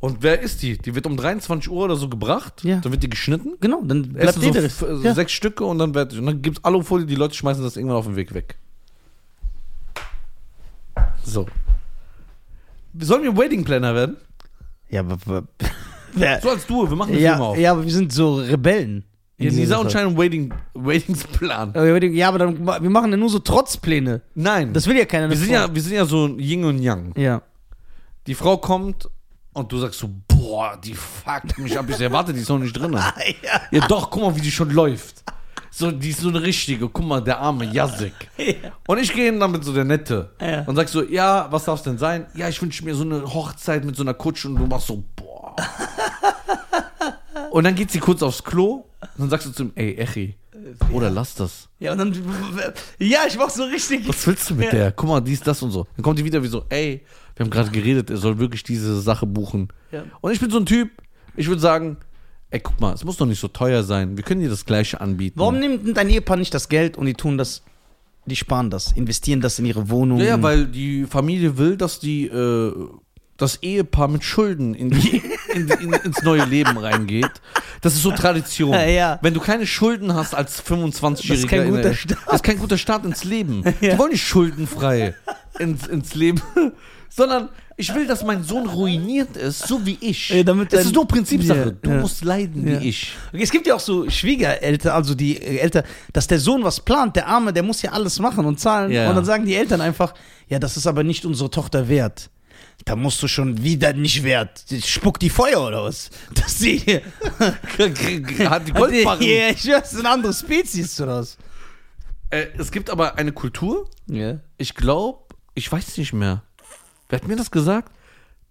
[SPEAKER 2] Und wer ist die? Die wird um 23 Uhr oder so gebracht.
[SPEAKER 1] Ja.
[SPEAKER 2] Dann wird die geschnitten.
[SPEAKER 1] Genau, dann bleibt
[SPEAKER 2] Essen so,
[SPEAKER 1] jeder.
[SPEAKER 2] f- so
[SPEAKER 1] ja.
[SPEAKER 2] sechs Stücke und dann wird und dann gibt's Alufolie, die Leute schmeißen das irgendwann auf den Weg weg. So. Sollen wir Wedding Planner werden?
[SPEAKER 1] ja, aber, aber, wer,
[SPEAKER 2] So als du, wir machen eine Firma
[SPEAKER 1] ja,
[SPEAKER 2] auf.
[SPEAKER 1] ja, aber wir sind so Rebellen. in
[SPEAKER 2] Ja,
[SPEAKER 1] dieser Sache.
[SPEAKER 2] und Schein Wedding, Weddingsplan.
[SPEAKER 1] Ja, aber dann, wir machen ja nur so Trotzpläne.
[SPEAKER 2] Nein.
[SPEAKER 1] Das will ja keiner.
[SPEAKER 2] wir, sind ja, wir sind ja so Yin und Yang.
[SPEAKER 1] Ja.
[SPEAKER 2] Die Frau kommt und du sagst so, boah, die fuckt mich ab. Ich erwarte, die ist noch nicht drin.
[SPEAKER 1] ja.
[SPEAKER 2] Ja doch, guck mal, wie die schon läuft. So, die ist so eine richtige. Guck mal, der arme Jasik. Und ich gehe hin damit so der Nette.
[SPEAKER 1] Ja.
[SPEAKER 2] Und sag so, ja, was darf's denn sein? Ja, ich wünsche mir so eine Hochzeit mit so einer Kutsche und du machst so, boah. und dann geht sie kurz aufs Klo und dann sagst du zu ihm, ey, Echi, Oder lass das.
[SPEAKER 1] Ja, und dann. Ja, ich mach so richtig.
[SPEAKER 2] Was willst du mit
[SPEAKER 1] Ja.
[SPEAKER 2] der? Guck mal, dies, das und so. Dann kommt die wieder wie so, ey, wir haben gerade geredet, er soll wirklich diese Sache buchen.
[SPEAKER 1] Ja.
[SPEAKER 2] Und ich bin so ein Typ, ich würde sagen, ey, guck mal, es muss doch nicht so teuer sein. Wir können dir das Gleiche anbieten.
[SPEAKER 1] Warum nimmt dein Ehepaar nicht das Geld und die tun das, die sparen das, investieren das in ihre Wohnung?
[SPEAKER 2] Ja, ja, weil die Familie will, dass die äh, das Ehepaar mit Schulden in die, in, in, ins neue Leben reingeht. Das ist so Tradition.
[SPEAKER 1] Ja, ja.
[SPEAKER 2] Wenn du keine Schulden hast als 25-Jähriger,
[SPEAKER 1] Das ist kein
[SPEAKER 2] in
[SPEAKER 1] guter
[SPEAKER 2] der-
[SPEAKER 1] Start.
[SPEAKER 2] Das ist kein guter Start ins Leben.
[SPEAKER 1] Ja.
[SPEAKER 2] Die wollen nicht schuldenfrei ins, ins Leben, sondern ich will, dass mein Sohn ruiniert ist, so wie ich.
[SPEAKER 1] Ja, damit
[SPEAKER 2] das ist nur Prinzipsache.
[SPEAKER 1] Ja,
[SPEAKER 2] du
[SPEAKER 1] ja.
[SPEAKER 2] musst leiden
[SPEAKER 1] Ja.
[SPEAKER 2] wie ich.
[SPEAKER 1] Okay, Es gibt ja auch so Schwiegereltern, also die äh, Eltern, dass der Sohn was plant, der Arme, der muss ja alles machen und zahlen. Und dann sagen die Eltern einfach, ja, das ist aber nicht unsere Tochter wert. Da musst du schon wieder nicht wert. Spuckt die Feuer oder was? Dass die.
[SPEAKER 2] Hat die Goldbarren.
[SPEAKER 1] Ja, ich weiß, das ist eine andere Spezies oder was?
[SPEAKER 2] Äh, es gibt aber eine Kultur,
[SPEAKER 1] Ja.
[SPEAKER 2] ich glaube, ich weiß nicht mehr. Wer hat mir das gesagt?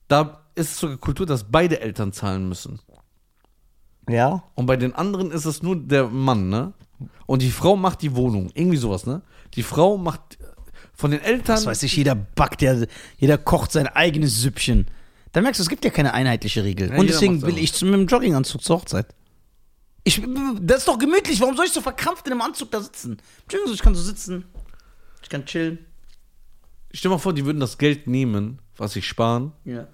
[SPEAKER 2] Da ist es sogar Kultur, dass beide Eltern zahlen müssen.
[SPEAKER 1] Ja?
[SPEAKER 2] Und bei den anderen ist es nur der Mann, ne? Und die Frau macht die Wohnung. Irgendwie sowas, ne? Die Frau macht von den Eltern.
[SPEAKER 1] Das weiß ich, jeder backt ja, jeder kocht sein eigenes Süppchen. Dann merkst du, es gibt ja keine einheitliche Regel.
[SPEAKER 2] Ja,
[SPEAKER 1] Und deswegen will ich zu, mit dem Jogginganzug zur Hochzeit. Ich, das ist doch gemütlich. Warum soll ich so verkrampft in einem Anzug da sitzen? Jogginganzug, ich kann so sitzen. Ich kann chillen.
[SPEAKER 2] Stell dir mal vor, die würden das Geld nehmen, was sie sparen,
[SPEAKER 1] Ja.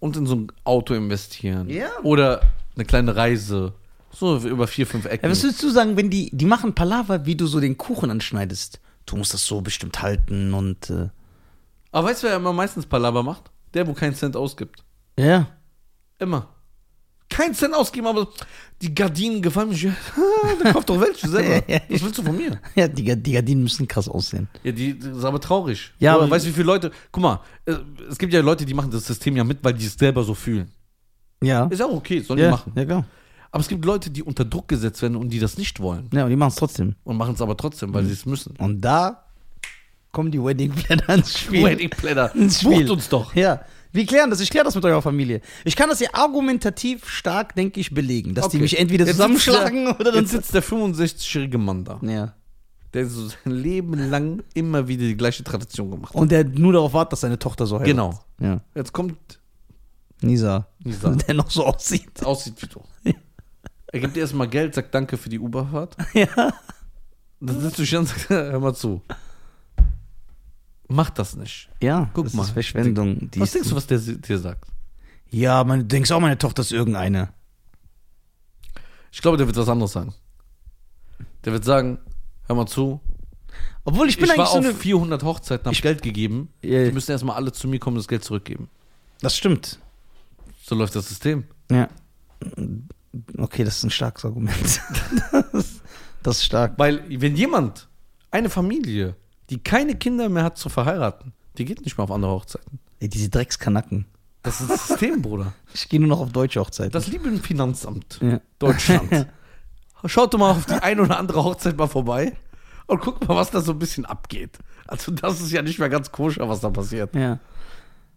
[SPEAKER 2] und in so ein Auto investieren.
[SPEAKER 1] Ja.
[SPEAKER 2] Oder eine kleine Reise. So über vier, fünf Ecken.
[SPEAKER 1] Ja, was würdest du sagen, wenn die, die machen Palaver, wie du so den Kuchen anschneidest? Du musst das so bestimmt halten und, äh,
[SPEAKER 2] Aber weißt du, wer immer meistens Palaver macht? Der, wo keinen Cent ausgibt.
[SPEAKER 1] ja.
[SPEAKER 2] Immer. Kein Cent ausgeben, aber die Gardinen gefallen mir. Dann kauf doch welche selber.
[SPEAKER 1] Ja, ja.
[SPEAKER 2] Was willst du von mir?
[SPEAKER 1] Ja, die, die Gardinen müssen krass aussehen.
[SPEAKER 2] Ja, die, das ist aber traurig.
[SPEAKER 1] Ja,
[SPEAKER 2] aber weißt du, wie viele Leute. Guck mal, äh, es gibt ja Leute, die machen das System ja mit, weil die es selber so fühlen.
[SPEAKER 1] Ja.
[SPEAKER 2] Ist auch okay, sollen
[SPEAKER 1] ja,
[SPEAKER 2] die machen.
[SPEAKER 1] ja, klar.
[SPEAKER 2] Aber es gibt Leute, die unter Druck gesetzt werden und die das nicht wollen.
[SPEAKER 1] Ja, und die machen es trotzdem.
[SPEAKER 2] Und machen es aber trotzdem, weil sie es müssen.
[SPEAKER 1] Und da kommen die Wedding Planner ins Spiel.
[SPEAKER 2] Wedding Planner. Bucht uns doch.
[SPEAKER 1] Ja. Wir klären das. Ich kläre das mit eurer Familie. Ich kann das ja argumentativ stark, denke ich, belegen. Dass die
[SPEAKER 2] Okay.
[SPEAKER 1] mich entweder
[SPEAKER 2] Jetzt
[SPEAKER 1] zusammenschlagen
[SPEAKER 2] sitzt der,
[SPEAKER 1] oder dann.
[SPEAKER 2] Jetzt sitzt der 65-jährige Mann da,
[SPEAKER 1] Ja.
[SPEAKER 2] der so sein Leben lang immer wieder die gleiche Tradition gemacht hat.
[SPEAKER 1] Und der nur darauf wartet, dass seine Tochter so heiratet.
[SPEAKER 2] Genau.
[SPEAKER 1] Ja.
[SPEAKER 2] Jetzt kommt
[SPEAKER 1] Nisa.
[SPEAKER 2] Nisa.
[SPEAKER 1] Der noch so aussieht.
[SPEAKER 2] aussieht wie du. Er gibt dir erstmal Geld, sagt danke für die Uberfahrt.
[SPEAKER 1] Ja.
[SPEAKER 2] Dann sitzt du hier und sagst, hör mal zu. Mach das nicht.
[SPEAKER 1] Ja,
[SPEAKER 2] Guck
[SPEAKER 1] das
[SPEAKER 2] mal.
[SPEAKER 1] ist Verschwendung. Die
[SPEAKER 2] was
[SPEAKER 1] ist-
[SPEAKER 2] denkst du, was der dir sagt?
[SPEAKER 1] Ja, man, du denkst auch, meine Tochter ist irgendeine.
[SPEAKER 2] Ich glaube, der wird was anderes sagen. Der wird sagen, hör mal zu.
[SPEAKER 1] Obwohl ich bin
[SPEAKER 2] Ich war
[SPEAKER 1] eigentlich so
[SPEAKER 2] auf
[SPEAKER 1] eine.
[SPEAKER 2] 400 Hochzeiten, hab
[SPEAKER 1] Ich-
[SPEAKER 2] Geld gegeben.
[SPEAKER 1] Ja.
[SPEAKER 2] Die müssen erstmal alle zu mir kommen und das Geld zurückgeben.
[SPEAKER 1] Das stimmt.
[SPEAKER 2] So läuft das System.
[SPEAKER 1] Ja. Okay, das ist ein starkes Argument. das, das ist stark.
[SPEAKER 2] Weil, wenn jemand, eine Familie, die keine Kinder mehr hat zu verheiraten, die geht nicht mehr auf andere Hochzeiten.
[SPEAKER 1] Ey, diese Dreckskanacken.
[SPEAKER 2] Das ist das System, Bruder.
[SPEAKER 1] Ich gehe nur noch auf deutsche Hochzeiten.
[SPEAKER 2] Das liebe Finanzamt
[SPEAKER 1] ja.
[SPEAKER 2] Deutschland. Schaut doch mal auf die ein oder andere Hochzeit mal vorbei und guckt mal, was da so ein bisschen abgeht. Also, das ist ja nicht mehr ganz koscher, was da passiert.
[SPEAKER 1] ja.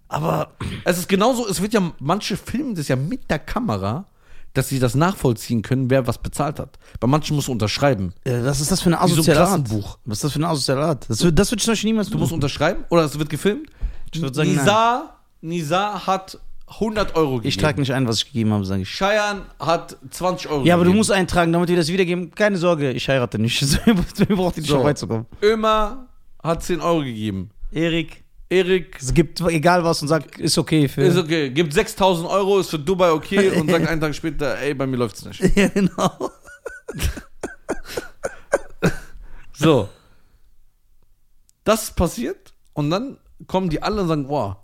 [SPEAKER 1] Aber
[SPEAKER 2] Es ist genauso, es wird ja, manche filmen das ja mit der Kamera, dass sie das nachvollziehen können, wer was bezahlt hat. Bei manchen musst du unterschreiben.
[SPEAKER 1] was ist das für
[SPEAKER 2] so ein
[SPEAKER 1] Art?
[SPEAKER 2] Klassenbuch.
[SPEAKER 1] Was ist das für eine asoziale Art? Das, wird- das würde ich zum Beispiel niemals
[SPEAKER 2] Du musst unterschreiben oder es wird gefilmt.
[SPEAKER 1] Ich würde sagen,
[SPEAKER 2] Nisa, Nisa hat 100 Euro gegeben.
[SPEAKER 1] Ich trage nicht ein, was ich gegeben habe, sage ich.
[SPEAKER 2] Cheyenne hat 20 Euro
[SPEAKER 1] Ja, aber du musst eintragen, damit wir das wiedergeben. Keine Sorge, ich heirate nicht. So, Ihr braucht nicht
[SPEAKER 2] So.
[SPEAKER 1] schon beizukommen.
[SPEAKER 2] Ömer hat 10 Euro gegeben.
[SPEAKER 1] Erik,
[SPEAKER 2] Erik
[SPEAKER 1] es gibt egal was und sagt, ist okay für.
[SPEAKER 2] ist okay, gibt 6000 Euro, ist für Dubai okay und sagt einen Tag später, ey, bei mir läuft's nicht.
[SPEAKER 1] ja, genau.
[SPEAKER 2] So. Das ist passiert und dann kommen die alle und sagen, boah,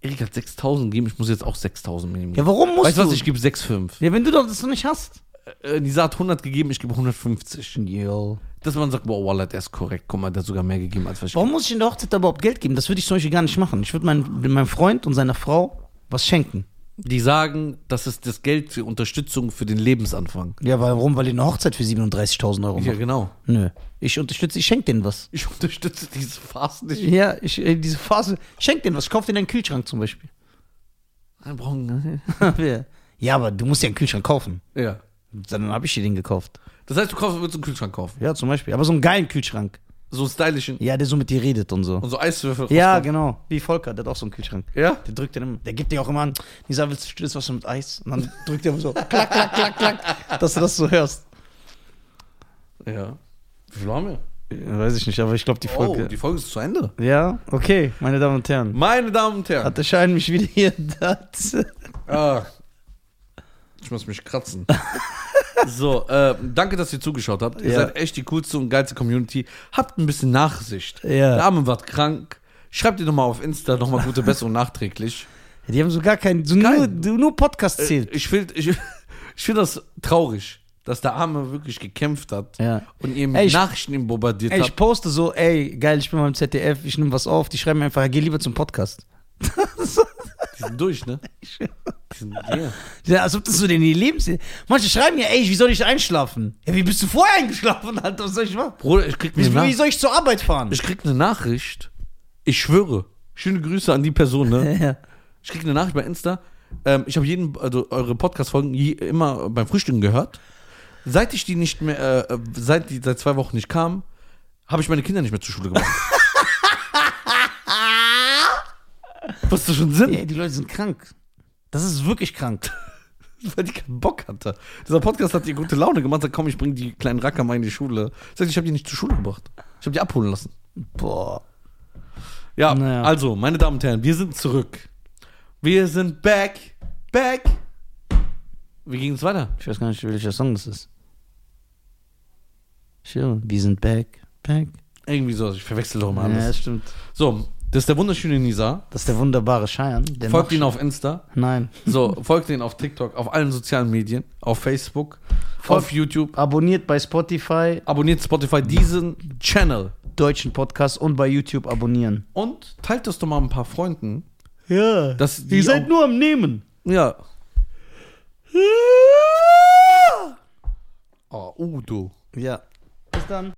[SPEAKER 2] Erik hat 6000 gegeben, ich muss jetzt auch 6000 Minimum.
[SPEAKER 1] Ja, warum musst
[SPEAKER 2] weißt du
[SPEAKER 1] du?
[SPEAKER 2] was, ich gebe 6,5.
[SPEAKER 1] ja, wenn du doch das noch nicht hast.
[SPEAKER 2] Äh, Nisa hat 100 gegeben, ich gebe 150.
[SPEAKER 1] Yo.
[SPEAKER 2] Dass man sagt, boah, Wallah, der ist korrekt, guck mal, der hat sogar mehr gegeben, als was
[SPEAKER 1] Warum muss ich in der Hochzeit überhaupt Geld geben? Das würde ich zum Beispiel gar nicht machen. Ich würde mein, meinem Freund und seiner Frau was schenken.
[SPEAKER 2] Die sagen, das ist das Geld für Unterstützung für den Lebensanfang.
[SPEAKER 1] Ja, warum? Weil die eine Hochzeit für 37.000 Euro
[SPEAKER 2] Ja,
[SPEAKER 1] machen.
[SPEAKER 2] genau.
[SPEAKER 1] Nö. Ich unterstütze, ich schenke denen was.
[SPEAKER 2] Ich unterstütze diese Phase nicht.
[SPEAKER 1] Ja, ich, äh, diese Phase, ich schenke denen was. Ich kaufe denen einen Kühlschrank zum Beispiel.
[SPEAKER 2] Wir brauchen-
[SPEAKER 1] ja, aber du musst ja einen Kühlschrank kaufen.
[SPEAKER 2] Ja.
[SPEAKER 1] Dann habe ich dir den gekauft.
[SPEAKER 2] Das heißt, du kaufst, willst einen Kühlschrank kaufen.
[SPEAKER 1] Ja, zum Beispiel. Aber so einen geilen Kühlschrank.
[SPEAKER 2] So einen stylischen.
[SPEAKER 1] Ja, der so mit dir redet und so.
[SPEAKER 2] Und so Eiswürfel.
[SPEAKER 1] Ja,
[SPEAKER 2] rauskommen.
[SPEAKER 1] genau. Wie Volker, der hat auch so einen Kühlschrank.
[SPEAKER 2] Ja?
[SPEAKER 1] Der drückt den immer. Der gibt dir auch immer an. Nisa, willst du stilles Wasser mit Eis? Und dann drückt er immer so. klack, klack, klack, klack. Dass du das so hörst.
[SPEAKER 2] Ja. Wie viel haben wir?
[SPEAKER 1] Weiß ich nicht, aber ich glaube, die Folge.
[SPEAKER 2] Oh, die Folge ist zu Ende.
[SPEAKER 1] ja, okay, meine Damen und Herren.
[SPEAKER 2] Meine Damen und Herren.
[SPEAKER 1] Hat der Schein mich wieder hier. Das.
[SPEAKER 2] Ah. Ich muss mich kratzen. so, äh, danke, dass ihr zugeschaut habt. Ihr
[SPEAKER 1] Ja.
[SPEAKER 2] seid echt die coolste und geilste Community. Habt ein bisschen Nachsicht.
[SPEAKER 1] Ja.
[SPEAKER 2] Der Arme war krank. Schreibt ihr nochmal auf Insta nochmal gute Besserung nachträglich.
[SPEAKER 1] Die haben so gar keinen. So nur,
[SPEAKER 2] Kein-
[SPEAKER 1] nur Podcast
[SPEAKER 2] Äh,
[SPEAKER 1] zählt.
[SPEAKER 2] Ich finde ich, ich find das traurig, dass der Arme wirklich gekämpft hat
[SPEAKER 1] Ja.
[SPEAKER 2] und ihr mit
[SPEAKER 1] ich-
[SPEAKER 2] Nachrichten bombardiert
[SPEAKER 1] Ey, ich
[SPEAKER 2] habt.
[SPEAKER 1] poste so, ey, geil, ich bin beim ZDF, ich nehme was auf. Die schreiben mir einfach, geh lieber zum Podcast.
[SPEAKER 2] Die sind durch, ne? Die sind, yeah.
[SPEAKER 1] Ja, als ob das so den Lebens. Manche schreiben mir, ey, wie soll ich einschlafen? Ja, wie bist du vorher eingeschlafen, Alter? Was soll ich machen?
[SPEAKER 2] Bruder, ich krieg, eine
[SPEAKER 1] Wie,
[SPEAKER 2] Nach
[SPEAKER 1] wie soll ich zur Arbeit fahren?
[SPEAKER 2] ich krieg eine Nachricht. Ich schwöre. Schöne Grüße an die Person, ne?
[SPEAKER 1] ja.
[SPEAKER 2] Ich krieg eine Nachricht bei Insta. Ähm, ich habe jeden, also eure Podcast-Folgen immer beim Frühstücken gehört. Seit ich die nicht mehr, äh, seit die seit zwei Wochen nicht kam, habe ich meine Kinder nicht mehr zur Schule gemacht. Was das schon Sinn?
[SPEAKER 1] Ey, die Leute sind krank. Das ist wirklich krank.
[SPEAKER 2] Weil die keinen Bock hatte. Dieser Podcast hat dir gute Laune gemacht. Sagt, komm, ich bring die kleinen Racker mal in die Schule. Sagt, ich habe die nicht zur Schule gebracht. Ich habe die abholen lassen.
[SPEAKER 1] Boah.
[SPEAKER 2] Ja,
[SPEAKER 1] Naja.
[SPEAKER 2] also, meine Damen und Herren, wir sind zurück. Wir sind back, back. Wie ging es weiter?
[SPEAKER 1] Ich weiß gar nicht, welcher Song das ist. Sure, wir sind back, back.
[SPEAKER 2] Irgendwie so, ich verwechsel doch mal
[SPEAKER 1] Ja,
[SPEAKER 2] alles.
[SPEAKER 1] das stimmt.
[SPEAKER 2] So, das ist der wunderschöne Nisa.
[SPEAKER 1] Das ist der wunderbare. Der
[SPEAKER 2] Folgt ihn auf Insta.
[SPEAKER 1] Nein.
[SPEAKER 2] So, folgt ihn auf TikTok, auf allen sozialen Medien, auf Facebook,
[SPEAKER 1] Folgt-
[SPEAKER 2] auf YouTube.
[SPEAKER 1] Abonniert bei Spotify,
[SPEAKER 2] Abonniert Spotify diesen Channel.
[SPEAKER 1] deutschen Podcast und bei YouTube abonnieren.
[SPEAKER 2] Und teilt das doch mal ein paar Freunden.
[SPEAKER 1] Ja.
[SPEAKER 2] Dass die
[SPEAKER 1] Ihr seid nur am Nehmen.
[SPEAKER 2] Ja. Oh, Udo.
[SPEAKER 1] Ja. Bis dann.